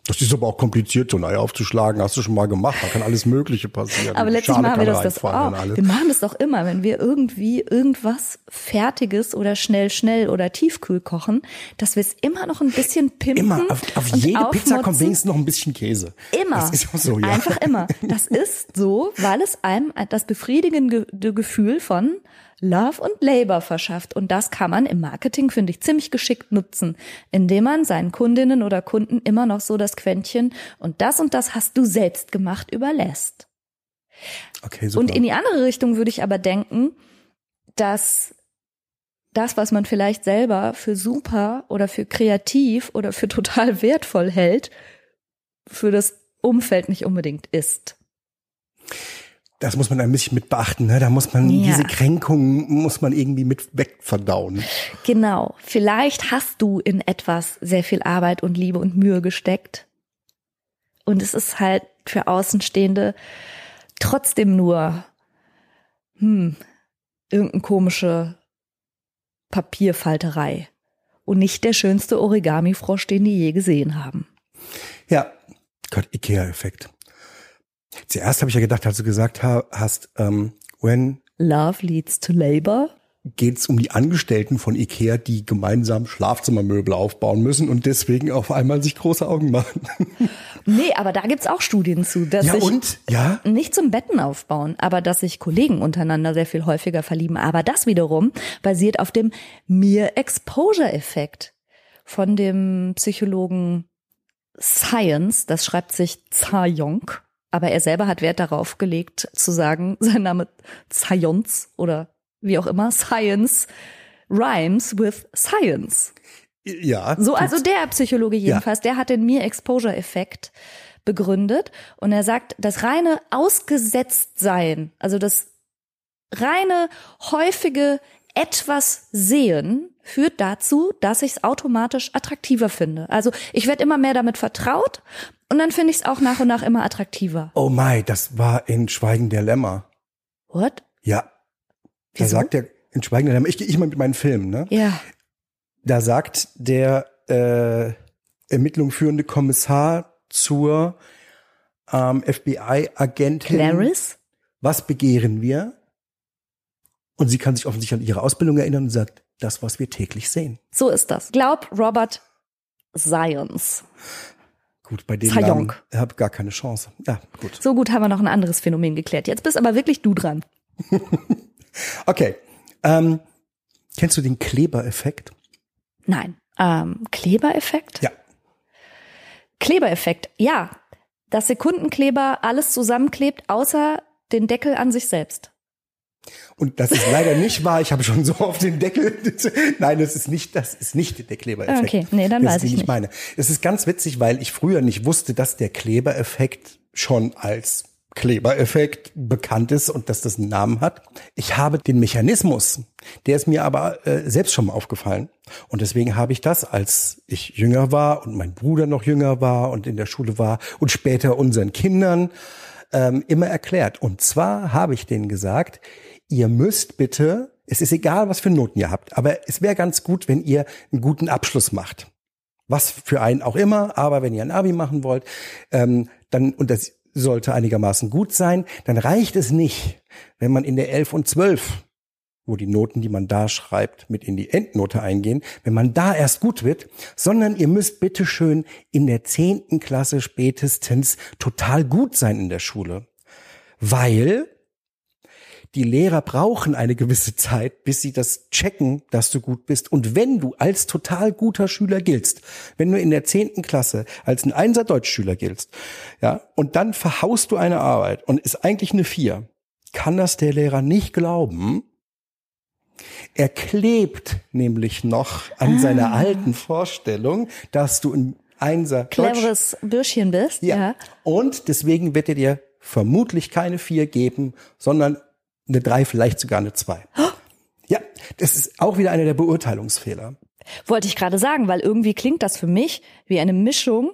Das ist aber auch kompliziert, so ein Ei aufzuschlagen. Hast du schon mal gemacht. Da kann alles Mögliche passieren. Aber letztlich machen wir das, das auch. Wir machen das doch immer, wenn wir irgendwie irgendwas Fertiges oder schnell, schnell oder tiefkühl kochen, dass wir es immer noch ein bisschen pimpen. Immer. Auf, auf jede aufmotzen. Pizza kommt wenigstens noch ein bisschen Käse. Immer. Das ist auch so, ja. Einfach immer. Das ist so, weil es einem das befriedigende Gefühl von Love und Labor verschafft. Und das kann man im Marketing, finde ich, ziemlich geschickt nutzen, indem man seinen Kundinnen oder Kunden immer noch so das Quäntchen und das und das hast du selbst gemacht überlässt. Okay, super. Und in die andere Richtung würde ich aber denken, dass das, was man vielleicht selber für super oder für kreativ oder für total wertvoll hält, für das Umfeld nicht unbedingt ist das muss man ein bisschen mit beachten. Ne? Da muss man ja. diese Kränkungen muss man irgendwie mit wegverdauen. Genau. Vielleicht hast du in etwas sehr viel Arbeit und Liebe und Mühe gesteckt. Und es ist halt für Außenstehende trotzdem nur hm, irgendeine komische Papierfalterei und nicht der schönste Origami-Frosch, den die je gesehen haben. Ja, Gott, Ikea-Effekt. Zuerst habe ich ja gedacht, als du gesagt hast, ähm, when Love leads to labor, geht es um die Angestellten von Ikea, die gemeinsam Schlafzimmermöbel aufbauen müssen und deswegen auf einmal sich große Augen machen. Nee, aber da gibt's auch Studien zu, dass ja, sich und? Ja? nicht zum Betten aufbauen, aber dass sich Kollegen untereinander sehr viel häufiger verlieben. Aber das wiederum basiert auf dem Mere-Exposure-Effekt von dem Psychologen Science, das schreibt sich Zayong aber er selber hat Wert darauf gelegt, zu sagen, sein Name Science oder wie auch immer, Science rhymes with Science. Ja. So, also der Psychologe jedenfalls, ja. der hat den Mere-Exposure-Effekt begründet und er sagt, das reine Ausgesetztsein, also das reine häufige etwas sehen führt dazu, dass ich es automatisch attraktiver finde. Also ich werde immer mehr damit vertraut und dann finde ich es auch nach und nach immer attraktiver. Oh my, das war in Schweigen der Lämmer. What? Ja. Da sagt der in Schweigen der Lämmer, ich gehe ich mal mit meinen Filmen, ne? Ja. Da sagt der äh, Ermittlung führende Kommissar zur ähm, FBI-Agentin. Clarice? Was begehren wir? Und sie kann sich offensichtlich an ihre Ausbildung erinnern und sagt, das, was wir täglich sehen. So ist das. Glaub Robert Science. Gut, bei dem Namen habe gar keine Chance. Ja, gut. So gut haben wir noch ein anderes Phänomen geklärt. Jetzt bist aber wirklich du dran. okay. Ähm, kennst du den Klebereffekt? Nein. Ähm, Klebereffekt? Ja. Klebereffekt, ja. Dass Sekundenkleber alles zusammenklebt, außer den Deckel an sich selbst. Und das ist leider nicht wahr. Ich habe schon so auf den Deckel. Nein, das ist nicht, das ist nicht der Klebereffekt. Okay, nee, dann das weiß ich nicht. meine. Es ist ganz witzig, weil ich früher nicht wusste, dass der Klebereffekt schon als Klebereffekt bekannt ist und dass das einen Namen hat. Ich habe den Mechanismus, der ist mir aber äh, selbst schon mal aufgefallen. Und deswegen habe ich das, als ich jünger war und mein Bruder noch jünger war und in der Schule war und später unseren Kindern ähm, immer erklärt. Und zwar habe ich denen gesagt, ihr müsst bitte, es ist egal, was für Noten ihr habt, aber es wäre ganz gut, wenn ihr einen guten Abschluss macht. Was für einen auch immer, aber wenn ihr ein Abi machen wollt, ähm, dann, und das sollte einigermaßen gut sein, dann reicht es nicht, wenn man in der 11 und 12, wo die Noten, die man da schreibt, mit in die Endnote eingehen, wenn man da erst gut wird, sondern ihr müsst bitteschön in der 10. Klasse spätestens total gut sein in der Schule. Weil die Lehrer brauchen eine gewisse Zeit, bis sie das checken, dass du gut bist. Und wenn du als total guter Schüler giltst, wenn du in der zehnten Klasse als ein Einser Deutschschüler giltst, ja, und dann verhaust du eine Arbeit und ist eigentlich eine Vier, kann das der Lehrer nicht glauben. Er klebt nämlich noch an ah. seiner alten Vorstellung, dass du ein Einser Cleveres Bürschchen bist. Ja. ja. Und deswegen wird er dir vermutlich keine Vier geben, sondern eine drei, vielleicht sogar eine zwei. Ja, das ist auch wieder einer der Beurteilungsfehler. Wollte ich gerade sagen, weil irgendwie klingt das für mich wie eine Mischung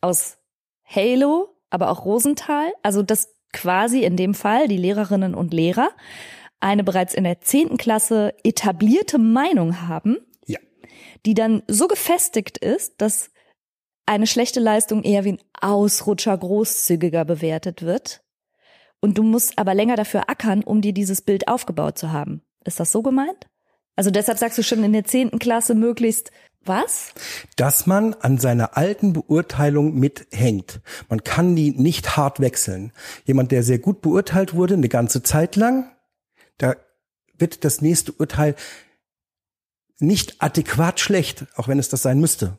aus Halo, aber auch Rosenthal. Also dass quasi in dem Fall die Lehrerinnen und Lehrer eine bereits in der zehnten Klasse etablierte Meinung haben, ja. die dann so gefestigt ist, dass eine schlechte Leistung eher wie ein Ausrutscher großzügiger bewertet wird und du musst aber länger dafür ackern, um dir dieses Bild aufgebaut zu haben. Ist das so gemeint? Also deshalb sagst du schon in der zehnten Klasse möglichst was? Dass man an seiner alten Beurteilung mithängt. Man kann die nicht hart wechseln. Jemand, der sehr gut beurteilt wurde, eine ganze Zeit lang, da wird das nächste Urteil nicht adäquat schlecht, auch wenn es das sein müsste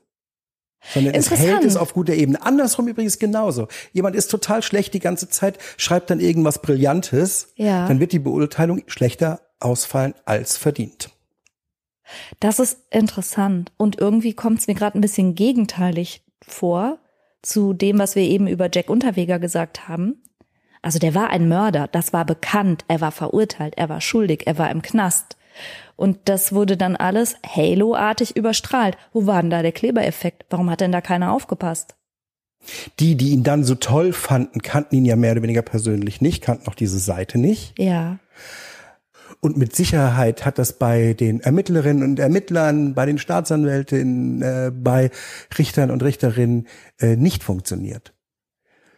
sondern es hält es auf guter Ebene. Andersrum übrigens genauso. Jemand ist total schlecht die ganze Zeit, schreibt dann irgendwas Brillantes, ja. dann wird die Beurteilung schlechter ausfallen als verdient. Das ist interessant und irgendwie kommt es mir gerade ein bisschen gegenteilig vor zu dem, was wir eben über Jack Unterweger gesagt haben. Also der war ein Mörder, das war bekannt, er war verurteilt, er war schuldig, er war im Knast. Und das wurde dann alles Halo-artig überstrahlt. Wo war denn da der Klebereffekt? Warum hat denn da keiner aufgepasst? Die, die ihn dann so toll fanden, kannten ihn ja mehr oder weniger persönlich nicht, kannten auch diese Seite nicht. Ja. Und mit Sicherheit hat das bei den Ermittlerinnen und Ermittlern, bei den Staatsanwältinnen, äh, bei Richtern und Richterinnen äh, nicht funktioniert.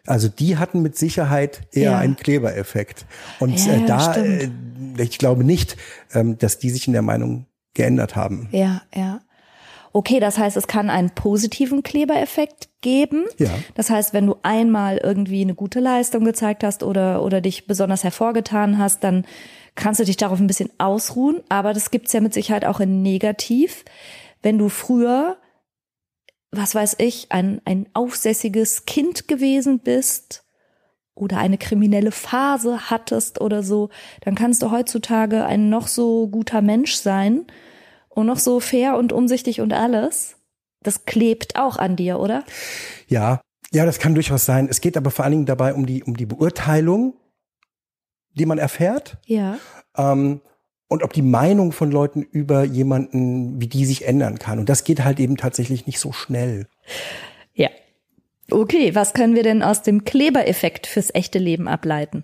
Also die hatten mit Sicherheit eher ja. einen Klebereffekt. Und ja, äh, da, äh, ich glaube nicht, ähm, dass die sich in der Meinung geändert haben. Ja, ja. Okay, das heißt, es kann einen positiven Klebereffekt geben. Ja. Das heißt, wenn du einmal irgendwie eine gute Leistung gezeigt hast oder, oder dich besonders hervorgetan hast, dann kannst du dich darauf ein bisschen ausruhen. Aber das gibt's ja mit Sicherheit auch in negativ. Wenn du früher was weiß ich, ein, ein aufsässiges Kind gewesen bist oder eine kriminelle Phase hattest oder so, dann kannst du heutzutage ein noch so guter Mensch sein und noch so fair und umsichtig und alles. Das klebt auch an dir, oder? Ja, ja, das kann durchaus sein. Es geht aber vor allen Dingen dabei um die, um die Beurteilung, die man erfährt. Ja. Ähm, und ob die Meinung von Leuten über jemanden, wie die sich ändern kann. Und das geht halt eben tatsächlich nicht so schnell. Ja. Okay, was können wir denn aus dem Klebereffekt fürs echte Leben ableiten?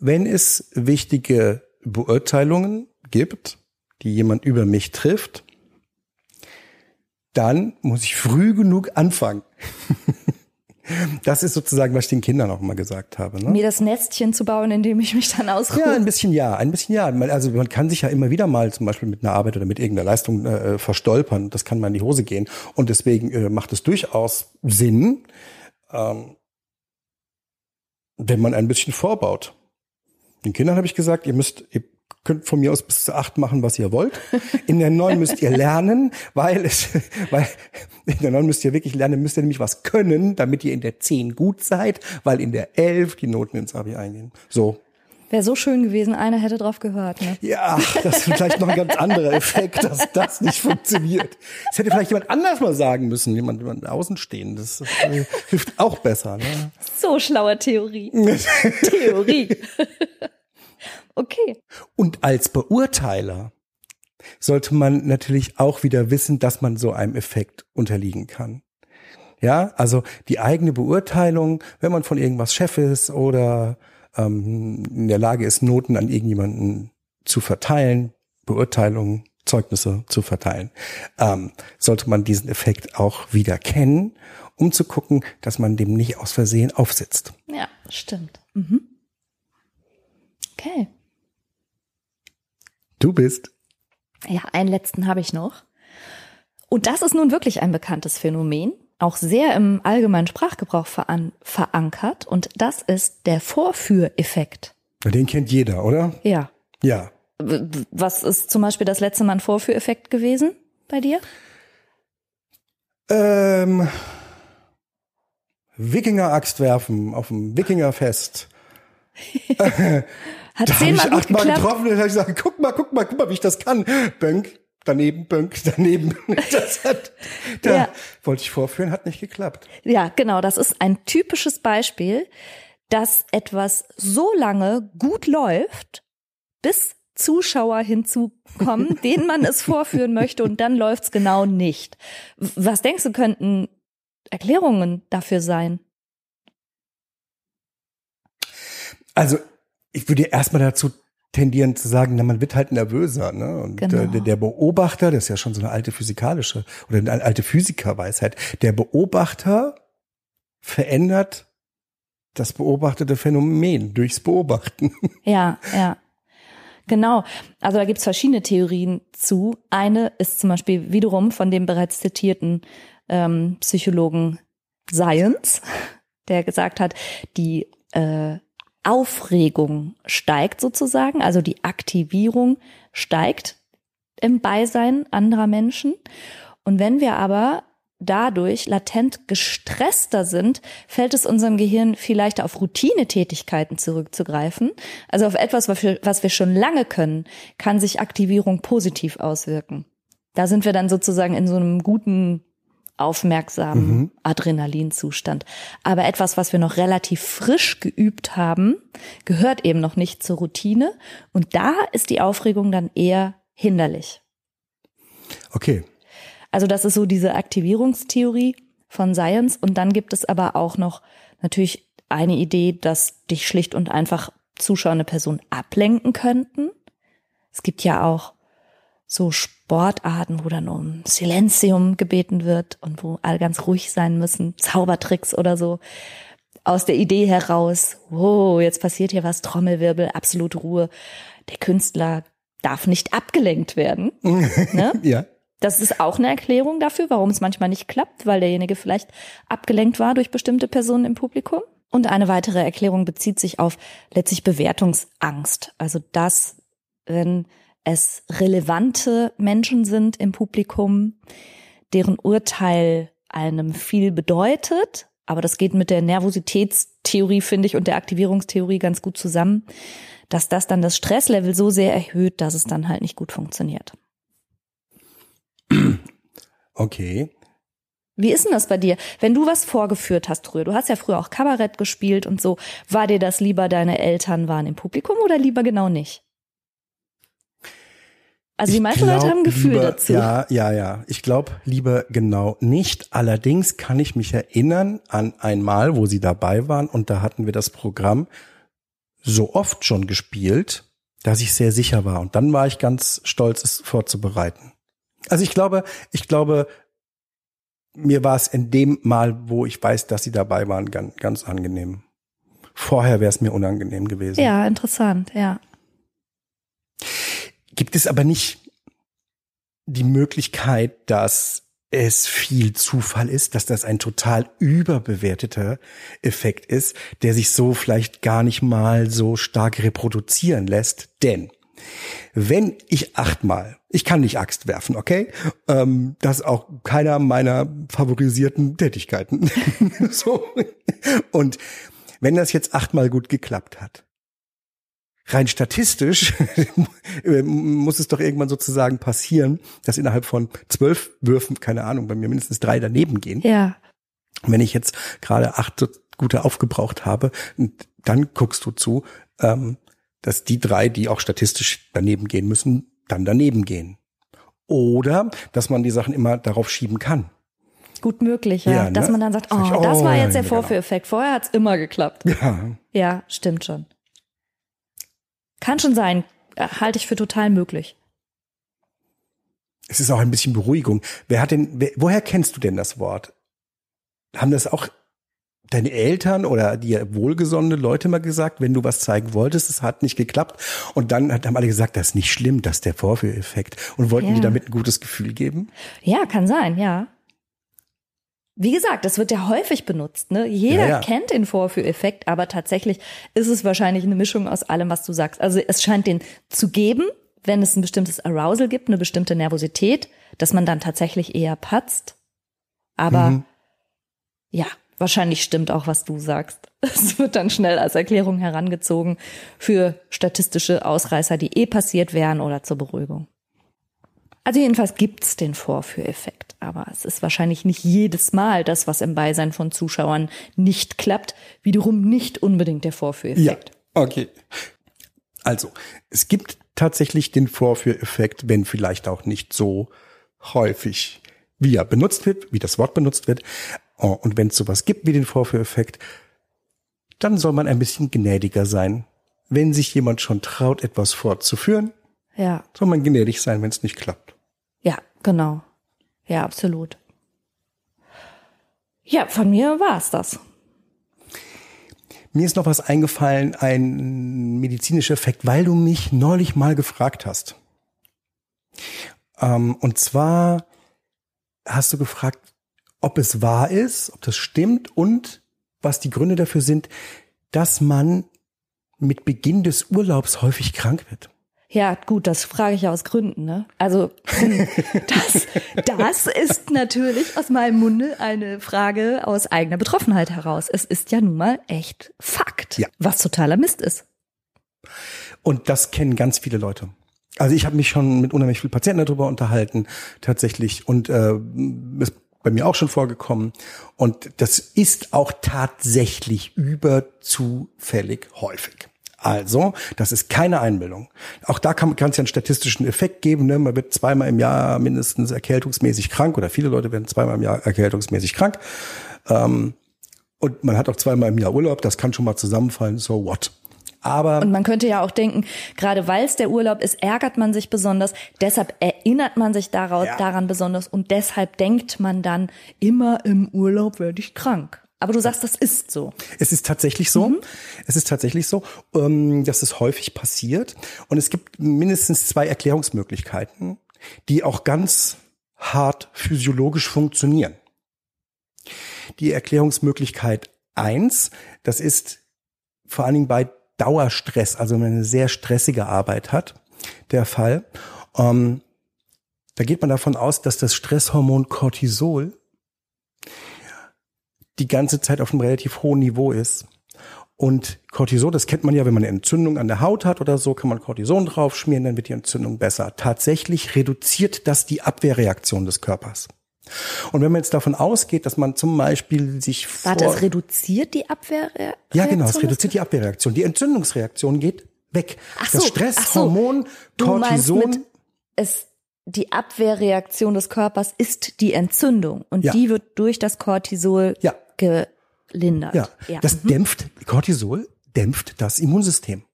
Wenn es wichtige Beurteilungen gibt, die jemand über mich trifft, dann muss ich früh genug anfangen. Das ist sozusagen, was ich den Kindern auch immer gesagt habe. Ne? Mir das Nestchen zu bauen, in dem ich mich dann ausruhe. Ja, ein bisschen ja, ein bisschen ja. Also man kann sich ja immer wieder mal zum Beispiel mit einer Arbeit oder mit irgendeiner Leistung äh, verstolpern. Das kann mal in die Hose gehen. Und deswegen äh, macht es durchaus Sinn, ähm, wenn man ein bisschen vorbaut. Den Kindern habe ich gesagt, ihr müsst, ihr könnt von mir aus bis zu acht machen, was ihr wollt. In der neun müsst ihr lernen, weil es, weil in der neun müsst ihr wirklich lernen, müsst ihr nämlich was können, damit ihr in der zehn gut seid, weil in der elf die Noten ins Abi eingehen. So. Wäre so schön gewesen, einer hätte drauf gehört. Ne? Ja, das ist vielleicht noch ein ganz anderer Effekt, dass das nicht funktioniert. Das hätte vielleicht jemand anders mal sagen müssen, jemand, jemand außenstehen. Das äh, hilft auch besser. Ne? So schlaue Theorie. Theorie. okay. Und als Beurteiler sollte man natürlich auch wieder wissen, dass man so einem Effekt unterliegen kann. Ja, also die eigene Beurteilung, wenn man von irgendwas Chef ist oder ähm, in der Lage ist, Noten an irgendjemanden zu verteilen, Beurteilungen, Zeugnisse zu verteilen, ähm, sollte man diesen Effekt auch wieder kennen, um zu gucken, dass man dem nicht aus Versehen aufsitzt. Ja, stimmt. Mhm. Okay. Du bist. Ja, einen letzten habe ich noch. Und das ist nun wirklich ein bekanntes Phänomen, auch sehr im allgemeinen Sprachgebrauch veran verankert. Und das ist der Vorführeffekt. Den kennt jeder, oder? Ja. Ja. Was ist zum Beispiel das letzte Mal ein Vorführeffekt gewesen bei dir? Ähm, Wikinger-Axt werfen auf dem Wikingerfest. Hat Da habe zehnmal ich gut achtmal geklappt. getroffen und habe ich gesagt, guck mal, guck mal, guck mal, wie ich das kann. Bönk, daneben, Bönk, daneben. Das hat, da Ja. wollte ich vorführen, hat nicht geklappt. Ja, genau. Das ist ein typisches Beispiel, dass etwas so lange gut läuft, bis Zuschauer hinzukommen, denen man es vorführen möchte und dann läuft's genau nicht. Was denkst du, könnten Erklärungen dafür sein? Also, ich würde erstmal dazu tendieren zu sagen, na, man wird halt nervöser, ne? Und Genau. äh, der, der Beobachter, das ist ja schon so eine alte physikalische oder eine alte Physikerweisheit, der Beobachter verändert das beobachtete Phänomen durchs Beobachten. Ja, ja. Genau. Also da gibt's verschiedene Theorien zu. Eine ist zum Beispiel wiederum von dem bereits zitierten ähm, Psychologen Science, der gesagt hat, die äh, Aufregung steigt sozusagen, also die Aktivierung steigt im Beisein anderer Menschen. Und wenn wir aber dadurch latent gestresster sind, fällt es unserem Gehirn vielleicht auf Routinetätigkeiten zurückzugreifen. Also auf etwas, was wir, schon lange können, kann sich Aktivierung positiv auswirken. Da sind wir dann sozusagen in so einem guten, aufmerksamen Adrenalinzustand. Aber etwas, was wir noch relativ frisch geübt haben, gehört eben noch nicht zur Routine. Und da ist die Aufregung dann eher hinderlich. Okay. Also das ist so diese Aktivierungstheorie von Science. Und dann gibt es aber auch noch natürlich eine Idee, dass dich schlicht und einfach zuschauende Personen ablenken könnten. Es gibt ja auch so Sportarten, wo dann um Silenzium gebeten wird und wo alle ganz ruhig sein müssen, Zaubertricks oder so. Aus der Idee heraus, oh, jetzt passiert hier was, Trommelwirbel, absolute Ruhe. Der Künstler darf nicht abgelenkt werden. ne? Ja. Das ist auch eine Erklärung dafür, warum es manchmal nicht klappt, weil derjenige vielleicht abgelenkt war durch bestimmte Personen im Publikum. Und eine weitere Erklärung bezieht sich auf letztlich Bewertungsangst. Also dass, wenn es relevante Menschen sind im Publikum, deren Urteil einem viel bedeutet, aber das geht mit der Nervositätstheorie, finde ich, und der Aktivierungstheorie ganz gut zusammen, dass das dann das Stresslevel so sehr erhöht, dass es dann halt nicht gut funktioniert. Okay. Wie ist denn das bei dir? Wenn du was vorgeführt hast früher, du hast ja früher auch Kabarett gespielt und so, war dir das lieber, deine Eltern waren im Publikum oder lieber genau nicht? Also die meisten Leute haben ein Gefühl lieber, dazu. Ja, ja, ja. Ich glaube lieber genau nicht. Allerdings kann ich mich erinnern an einmal, wo sie dabei waren und da hatten wir das Programm so oft schon gespielt, dass ich sehr sicher war. Und dann war ich ganz stolz, es vorzubereiten. Also ich glaube, ich glaube, mir war es in dem Mal, wo ich weiß, dass sie dabei waren, ganz, ganz angenehm. Vorher wäre es mir unangenehm gewesen. Ja, interessant, ja. Gibt es aber nicht die Möglichkeit, dass es viel Zufall ist, dass das ein total überbewerteter Effekt ist, der sich so vielleicht gar nicht mal so stark reproduzieren lässt. Denn wenn ich achtmal, ich kann nicht Axt werfen, okay? Ähm, das ist auch keiner meiner favorisierten Tätigkeiten. so. Und wenn das jetzt achtmal gut geklappt hat, rein statistisch muss es doch irgendwann sozusagen passieren, dass innerhalb von zwölf Würfen, keine Ahnung, bei mir mindestens drei daneben gehen. Ja. Wenn ich jetzt gerade acht gute aufgebraucht habe, dann guckst du zu, ähm, dass die drei, die auch statistisch daneben gehen müssen, dann daneben gehen. Oder dass man die Sachen immer darauf schieben kann. Gut möglich, ja. ja dass ne? man dann sagt, oh, oh das war jetzt der genau. Vorführeffekt. Vorher hat's immer geklappt. Ja. Ja, stimmt schon. Kann schon sein. Äh, halte ich für total möglich. Es ist auch ein bisschen Beruhigung. Wer hat denn, wer, woher kennst du denn das Wort? Haben das auch deine Eltern oder dir wohlgesonnene Leute mal gesagt, wenn du was zeigen wolltest, es hat nicht geklappt. Und dann haben alle gesagt, das ist nicht schlimm, das ist der Vorführeffekt. Und wollten ja. die damit ein gutes Gefühl geben? Ja, kann sein, ja. Wie gesagt, das wird ja häufig benutzt. Ne? Jeder ja, ja. kennt den Vorführeffekt, aber tatsächlich ist es wahrscheinlich eine Mischung aus allem, was du sagst. Also es scheint den zu geben, wenn es ein bestimmtes Arousal gibt, eine bestimmte Nervosität, dass man dann tatsächlich eher patzt. Aber mhm. ja, wahrscheinlich stimmt auch, was du sagst. Es wird dann schnell als Erklärung herangezogen für statistische Ausreißer, die eh passiert wären oder zur Beruhigung. Also jedenfalls gibt's den Vorführeffekt, aber es ist wahrscheinlich nicht jedes Mal das, was im Beisein von Zuschauern nicht klappt, wiederum nicht unbedingt der Vorführeffekt. Ja, okay. Also, es gibt tatsächlich den Vorführeffekt, wenn vielleicht auch nicht so häufig, wie er benutzt wird, wie das Wort benutzt wird. Oh, und wenn es sowas gibt wie den Vorführeffekt, dann soll man ein bisschen gnädiger sein. Wenn sich jemand schon traut, etwas fortzuführen, ja. soll man gnädig sein, wenn es nicht klappt. Ja, genau. Ja, absolut. Ja, von mir war es das. Mir ist noch was eingefallen, ein medizinischer Effekt, weil du mich neulich mal gefragt hast. Ähm, und zwar hast du gefragt, ob es wahr ist, ob das stimmt und was die Gründe dafür sind, dass man mit Beginn des Urlaubs häufig krank wird. Ja, gut, das frage ich ja aus Gründen, ne? Also das, das ist natürlich aus meinem Munde eine Frage aus eigener Betroffenheit heraus. Es ist ja nun mal echt Fakt, ja. was totaler Mist ist. Und das kennen ganz viele Leute. Also ich habe mich schon mit unheimlich vielen Patienten darüber unterhalten, tatsächlich. Und äh, ist bei mir auch schon vorgekommen. Und das ist auch tatsächlich überzufällig häufig. Also, das ist keine Einbildung. Auch da kann es ja einen statistischen Effekt geben. Ne? Man wird zweimal im Jahr mindestens erkältungsmäßig krank oder viele Leute werden zweimal im Jahr erkältungsmäßig krank. Ähm, und man hat auch zweimal im Jahr Urlaub. Das kann schon mal zusammenfallen. So what? Aber und man könnte ja auch denken, gerade weil es der Urlaub ist, ärgert man sich besonders. Deshalb erinnert man sich daraus, ja. daran besonders und deshalb denkt man dann immer im Urlaub werde ich krank. Aber du sagst, das ist so. Es ist tatsächlich so. Mhm. Es ist tatsächlich so, ähm, dass es häufig passiert. Und es gibt mindestens zwei Erklärungsmöglichkeiten, die auch ganz hart physiologisch funktionieren. Die Erklärungsmöglichkeit eins, das ist vor allen Dingen bei Dauerstress, also wenn man eine sehr stressige Arbeit hat, der Fall. Ähm, da geht man davon aus, dass das Stresshormon Cortisol die ganze Zeit auf einem relativ hohen Niveau ist. Und Cortison, das kennt man ja, wenn man eine Entzündung an der Haut hat oder so, kann man Cortison draufschmieren, dann wird die Entzündung besser. Tatsächlich reduziert das die Abwehrreaktion des Körpers. Und wenn man jetzt davon ausgeht, dass man zum Beispiel sich Warte, es reduziert die Abwehrreaktion? Ja, genau, es reduziert die Abwehrreaktion. Die Entzündungsreaktion geht weg. Ach so, das Stresshormon, so, Cortison. es die Abwehrreaktion des Körpers ist die Entzündung und ja. die wird durch das Cortisol ja gelindert. Ja, ja. das mhm. dämpft, Cortisol dämpft das Immunsystem.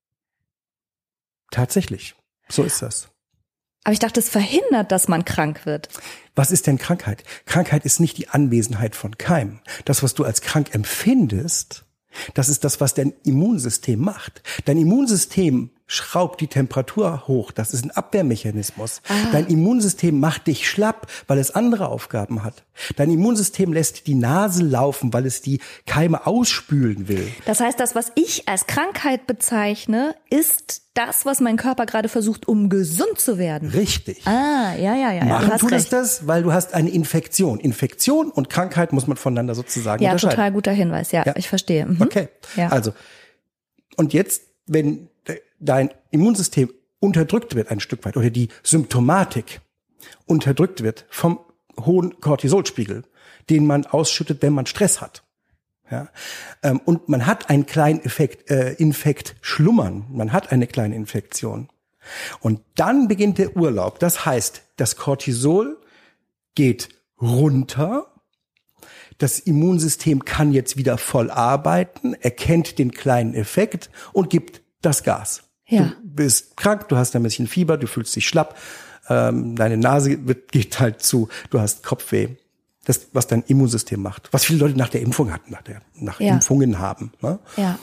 Tatsächlich. So ist das. Aber ich dachte, es verhindert, dass man krank wird. Was ist denn Krankheit? Krankheit ist nicht die Anwesenheit von Keimen. Das, was du als krank empfindest, das ist das, was dein Immunsystem macht. Dein Immunsystem schraubt die Temperatur hoch. Das ist ein Abwehrmechanismus. Ah. Dein Immunsystem macht dich schlapp, weil es andere Aufgaben hat. Dein Immunsystem lässt die Nase laufen, weil es die Keime ausspülen will. Das heißt, das, was ich als Krankheit bezeichne, ist das, was mein Körper gerade versucht, um gesund zu werden. Richtig. Ah, ja, ja, ja. Machen tut es das, weil du hast eine Infektion. Infektion und Krankheit muss man voneinander sozusagen ja, unterscheiden. Ja, total guter Hinweis. Ja, ja. ich verstehe. Mhm. Okay. Ja. Also, und jetzt wenn dein Immunsystem unterdrückt wird ein Stück weit oder die Symptomatik unterdrückt wird vom hohen Cortisolspiegel, den man ausschüttet, wenn man Stress hat. Ja, ähm, und man hat einen kleinen Effekt, äh, Infekt schlummern. Man hat eine kleine Infektion. Und dann beginnt der Urlaub. Das heißt, das Cortisol geht runter. Das Immunsystem kann jetzt wieder voll arbeiten, erkennt den kleinen Effekt und gibt das Gas. Ja. Du bist krank, du hast ein bisschen Fieber, du fühlst dich schlapp, ähm, deine Nase wird, geht halt zu, du hast Kopfweh. Das, was dein Immunsystem macht. Was viele Leute nach der Impfung hatten, nach, der, nach ja. Impfungen haben. Ne? Ja.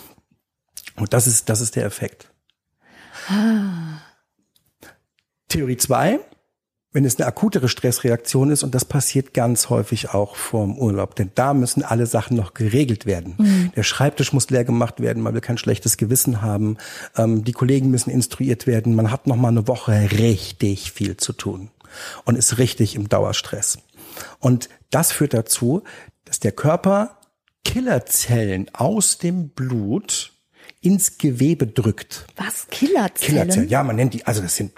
Und das ist, das ist der Effekt. Ah. Theorie zwei wenn es eine akutere Stressreaktion ist und das passiert ganz häufig auch vorm Urlaub, denn da müssen alle Sachen noch geregelt werden. Mhm. Der Schreibtisch muss leer gemacht werden, man will kein schlechtes Gewissen haben, ähm, die Kollegen müssen instruiert werden, man hat noch mal eine Woche richtig viel zu tun und ist richtig im Dauerstress. Und das führt dazu, dass der Körper Killerzellen aus dem Blut ins Gewebe drückt. Was? Killerzellen? Killerzellen, ja, man nennt die, also das sind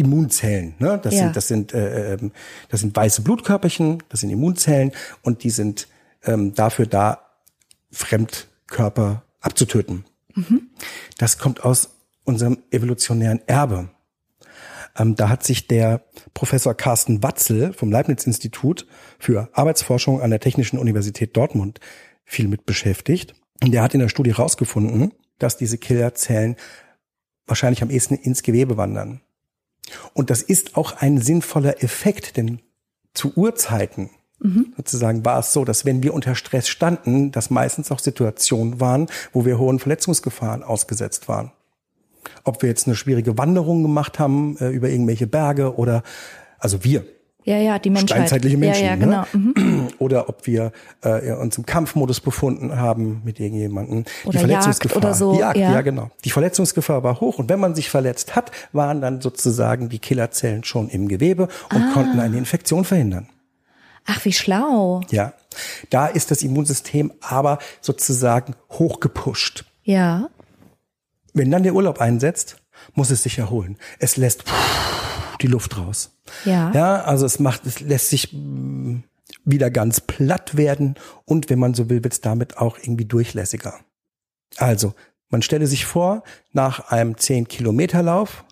Immunzellen. Ne? Das ja. sind das sind äh, ähm, das sind weiße Blutkörperchen, das sind Immunzellen und die sind ähm, dafür da, Fremdkörper abzutöten. Mhm. Das kommt aus unserem evolutionären Erbe. Ähm, da hat sich der Professor Carsten Watzel vom Leibniz-Institut für Arbeitsforschung an der Technischen Universität Dortmund viel mit beschäftigt. Und der hat in der Studie herausgefunden, dass diese Killerzellen wahrscheinlich am ehesten ins Gewebe wandern. Und das ist auch ein sinnvoller Effekt, denn zu Urzeiten mhm. sozusagen war es so, dass wenn wir unter Stress standen, das meistens auch Situationen waren, wo wir hohen Verletzungsgefahren ausgesetzt waren. Ob wir jetzt eine schwierige Wanderung gemacht haben äh, über irgendwelche Berge oder also wir, ja, ja, die Menschheit. Steinzeitliche Menschen. Ja, ja, genau. Ne? Mhm. Oder ob wir äh, uns im Kampfmodus befunden haben mit irgendjemandem. Oder die Verletzungsgefahr. Jagd oder so. Jagd, ja. ja, genau. Die Verletzungsgefahr war hoch und wenn man sich verletzt hat, waren dann sozusagen die Killerzellen schon im Gewebe und ah. konnten eine Infektion verhindern. Ach, wie schlau. Ja. Da ist das Immunsystem aber sozusagen hochgepusht. Ja. Wenn dann der Urlaub einsetzt, muss es sich erholen. Es lässt die Luft raus. Ja. Ja, also es macht, es lässt sich mm, wieder ganz platt werden und wenn man so will, wird es damit auch irgendwie durchlässiger. Also, man stelle sich vor, nach einem 10 Kilometer Lauf,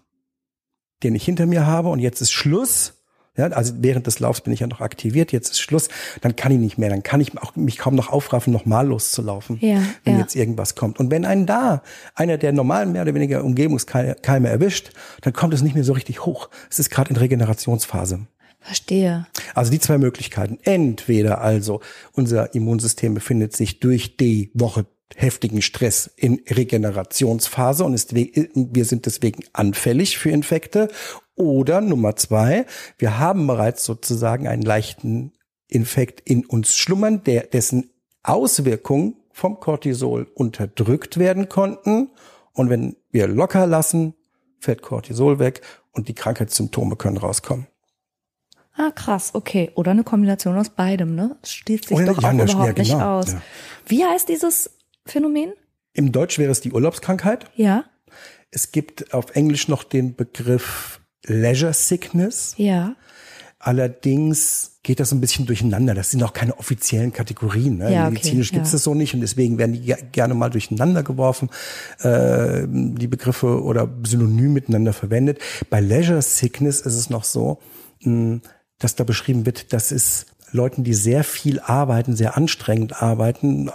den ich hinter mir habe und jetzt ist Schluss, ja, also während des Laufs bin ich ja noch aktiviert, jetzt ist Schluss, dann kann ich nicht mehr, dann kann ich auch mich kaum noch aufraffen, nochmal loszulaufen, ja, wenn ja. jetzt irgendwas kommt. Und wenn einen da einer der normalen mehr oder weniger Umgebungskeime erwischt, dann kommt es nicht mehr so richtig hoch. Es ist gerade in Regenerationsphase. Verstehe. Also die zwei Möglichkeiten. Entweder also unser Immunsystem befindet sich durch die Woche heftigen Stress in Regenerationsphase und ist, wir sind deswegen anfällig für Infekte oder Nummer zwei, wir haben bereits sozusagen einen leichten Infekt in uns schlummern, der, dessen Auswirkungen vom Cortisol unterdrückt werden konnten. Und wenn wir locker lassen, fällt Cortisol weg und die Krankheitssymptome können rauskommen. Ah, krass, okay. Oder eine Kombination aus beidem, ne? Schließt sich Oder, doch ja, auch überhaupt ja, genau, nicht aus. Ja. Wie heißt dieses Phänomen? Im Deutsch wäre es die Urlaubskrankheit. Ja. Es gibt auf Englisch noch den Begriff Leisure Sickness. Ja. Allerdings geht das ein bisschen durcheinander. Das sind auch keine offiziellen Kategorien. Ne? Ja, Medizinisch okay, gibt es ja. das so nicht und deswegen werden die gerne mal durcheinander geworfen, äh, die Begriffe oder synonym miteinander verwendet. Bei Leisure Sickness ist es noch so, mh, dass da beschrieben wird, dass es Leuten, die sehr viel arbeiten, sehr anstrengend arbeiten,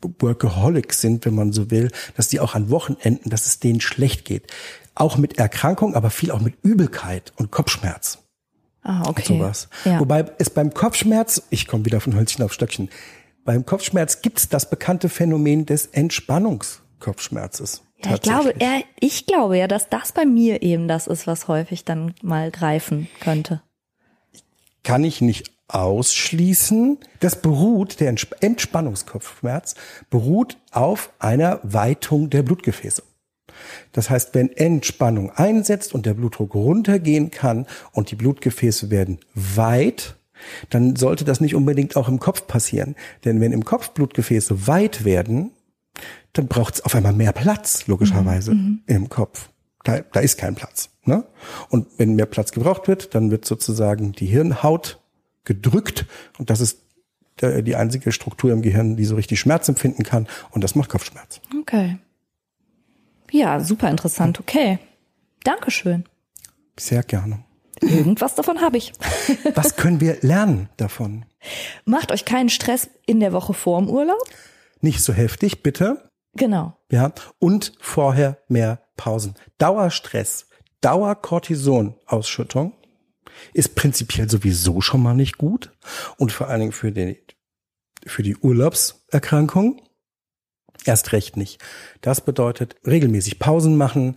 Workaholics sind, wenn man so will, dass die auch an Wochenenden, dass es denen schlecht geht auch mit Erkrankung, aber viel auch mit Übelkeit und Kopfschmerz. Ah, okay. Und sowas. Ja. Wobei es beim Kopfschmerz, ich komme wieder von Hölzchen auf Stöckchen, beim Kopfschmerz gibt es das bekannte Phänomen des Entspannungskopfschmerzes. Ja, ich glaube, er, ich glaube ja, dass das bei mir eben das ist, was häufig dann mal greifen könnte. Kann ich nicht ausschließen. Das beruht, der Entspannungskopfschmerz beruht auf einer Weitung der Blutgefäße. Das heißt, wenn Entspannung einsetzt und der Blutdruck runtergehen kann und die Blutgefäße werden weit, dann sollte das nicht unbedingt auch im Kopf passieren. Denn wenn im Kopf Blutgefäße weit werden, dann braucht es auf einmal mehr Platz, logischerweise, Mhm. im Kopf. Da, da ist kein Platz. Ne? Und wenn mehr Platz gebraucht wird, dann wird sozusagen die Hirnhaut gedrückt und das ist die einzige Struktur im Gehirn, die so richtig Schmerz empfinden kann und das macht Kopfschmerz. Okay. Ja, super interessant. Okay. Dankeschön. Sehr gerne. Irgendwas davon habe ich. Was können wir lernen davon? Macht euch keinen Stress in der Woche vorm Urlaub. Nicht so heftig, bitte. Genau. Ja. Und vorher mehr Pausen. Dauerstress, Dauercortison-Ausschüttung ist prinzipiell sowieso schon mal nicht gut. Und vor allen Dingen für die, für die Urlaubserkrankung erst recht nicht. Das bedeutet regelmäßig Pausen machen,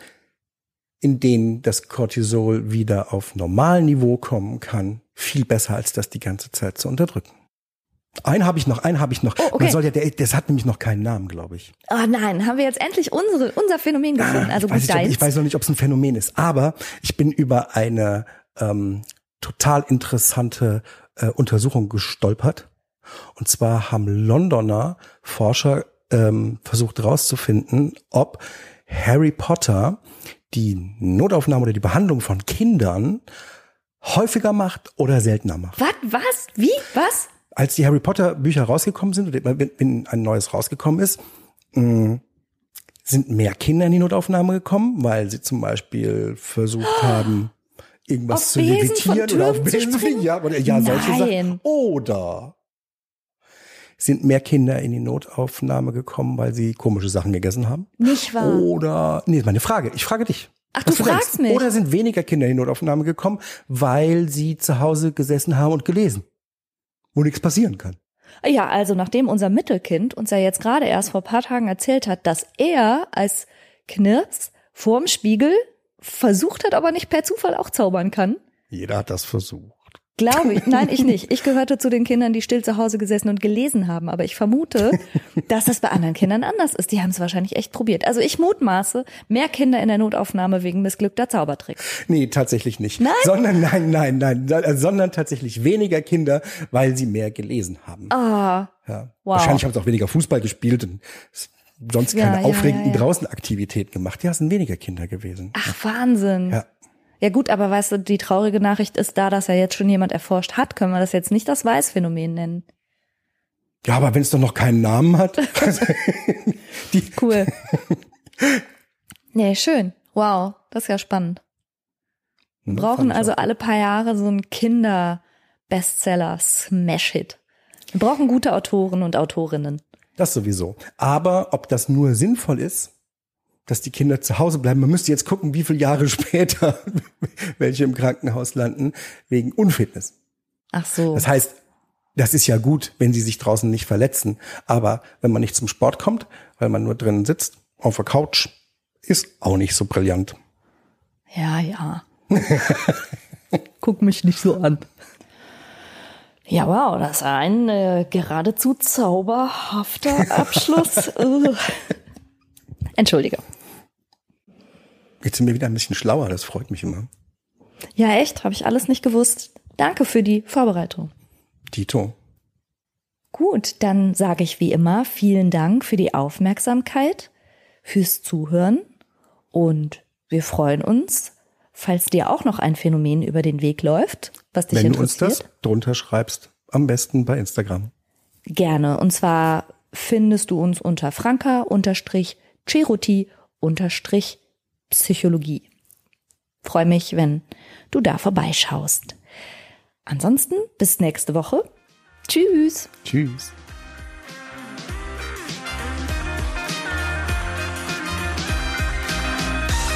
in denen das Cortisol wieder auf Normalniveau kommen kann. Viel besser, als das die ganze Zeit zu unterdrücken. Einen habe ich noch, einen habe ich noch. Oh, okay. Man soll ja, der, das hat nämlich noch keinen Namen, glaube ich. Oh nein, haben wir jetzt endlich unsere, unser Phänomen gefunden. Also Ah, ich, weiß gut, nicht, ob, deins. ich weiß noch nicht, ob es ein Phänomen ist, aber ich bin über eine ähm, total interessante äh, Untersuchung gestolpert. Und zwar haben Londoner Forscher ähm, versucht herauszufinden, ob Harry Potter die Notaufnahme oder die Behandlung von Kindern häufiger macht oder seltener macht. Was? Was? Wie? Was? Als die Harry Potter Bücher rausgekommen sind, oder wenn, ein neues rausgekommen ist, mh, sind mehr Kinder in die Notaufnahme gekommen, weil sie zum Beispiel versucht haben, irgendwas Auf zu Besen levitieren von oder auf Besen, springen? ja, oder, ja, solche Nein. Sachen. Oder sind mehr Kinder in die Notaufnahme gekommen, weil sie komische Sachen gegessen haben? Nicht wahr? Oder, nee, meine Frage, ich frage dich. Ach, du fragst mich. Oder sind weniger Kinder in die Notaufnahme gekommen, weil sie zu Hause gesessen haben und gelesen? Wo nichts passieren kann. Ja, also nachdem unser Mittelkind uns ja jetzt gerade erst vor paar Tagen erzählt hat, dass er als Knirps vorm Spiegel versucht hat, aber nicht per Zufall auch zaubern kann. Jeder hat das versucht. Glaube ich. Nein, ich nicht. Ich gehörte zu den Kindern, die still zu Hause gesessen und gelesen haben. Aber ich vermute, dass das bei anderen Kindern anders ist. Die haben es wahrscheinlich echt probiert. Also ich mutmaße, mehr Kinder in der Notaufnahme wegen missglückter Zaubertricks. Nee, tatsächlich nicht. Nein? Sondern, nein, nein, nein, äh, sondern tatsächlich weniger Kinder, weil sie mehr gelesen haben. Ah, Ja. wow. Wahrscheinlich haben sie auch weniger Fußball gespielt und sonst Ja, keine ja, aufregenden ja. Draußenaktivitäten gemacht. Ja, es sind weniger Kinder gewesen. ach Wahnsinn. Ja. Ja gut, aber weißt du, die traurige Nachricht ist da, dass ja jetzt schon jemand erforscht hat, können wir das jetzt nicht das Weißphänomen nennen. Ja, aber wenn es doch noch keinen Namen hat. die, Cool. nee, schön. Wow, das ist ja spannend. Wir brauchen Fand ich also alle paar Jahre so einen Kinder-Bestseller, Smash-Hit. Wir brauchen gute Autoren und Autorinnen. Das sowieso. Aber ob das nur sinnvoll ist, dass die Kinder zu Hause bleiben, man müsste jetzt gucken, wie viele Jahre später welche im Krankenhaus landen, wegen Unfitness. Ach so. Das heißt, das ist ja gut, wenn sie sich draußen nicht verletzen. Aber wenn man nicht zum Sport kommt, weil man nur drinnen sitzt, auf der Couch, ist auch nicht so brillant. Ja, ja. Guck mich nicht so an. Ja, wow, das ist ein äh, geradezu zauberhafter Abschluss. Entschuldige. Jetzt sind wir wieder ein bisschen schlauer, das freut mich immer. Ja, echt, habe ich alles nicht gewusst. Danke für die Vorbereitung. Tito. Gut, dann sage ich wie immer vielen Dank für die Aufmerksamkeit, fürs Zuhören und wir freuen uns, falls dir auch noch ein Phänomen über den Weg läuft, was dich Wenn du uns interessiert. das drunter schreibst, am besten bei Instagram. Gerne. Und zwar findest du uns unter franka-cheruti-psychologie. Freue mich, wenn du da vorbeischaust. Ansonsten bis nächste Woche. Tschüss. Tschüss.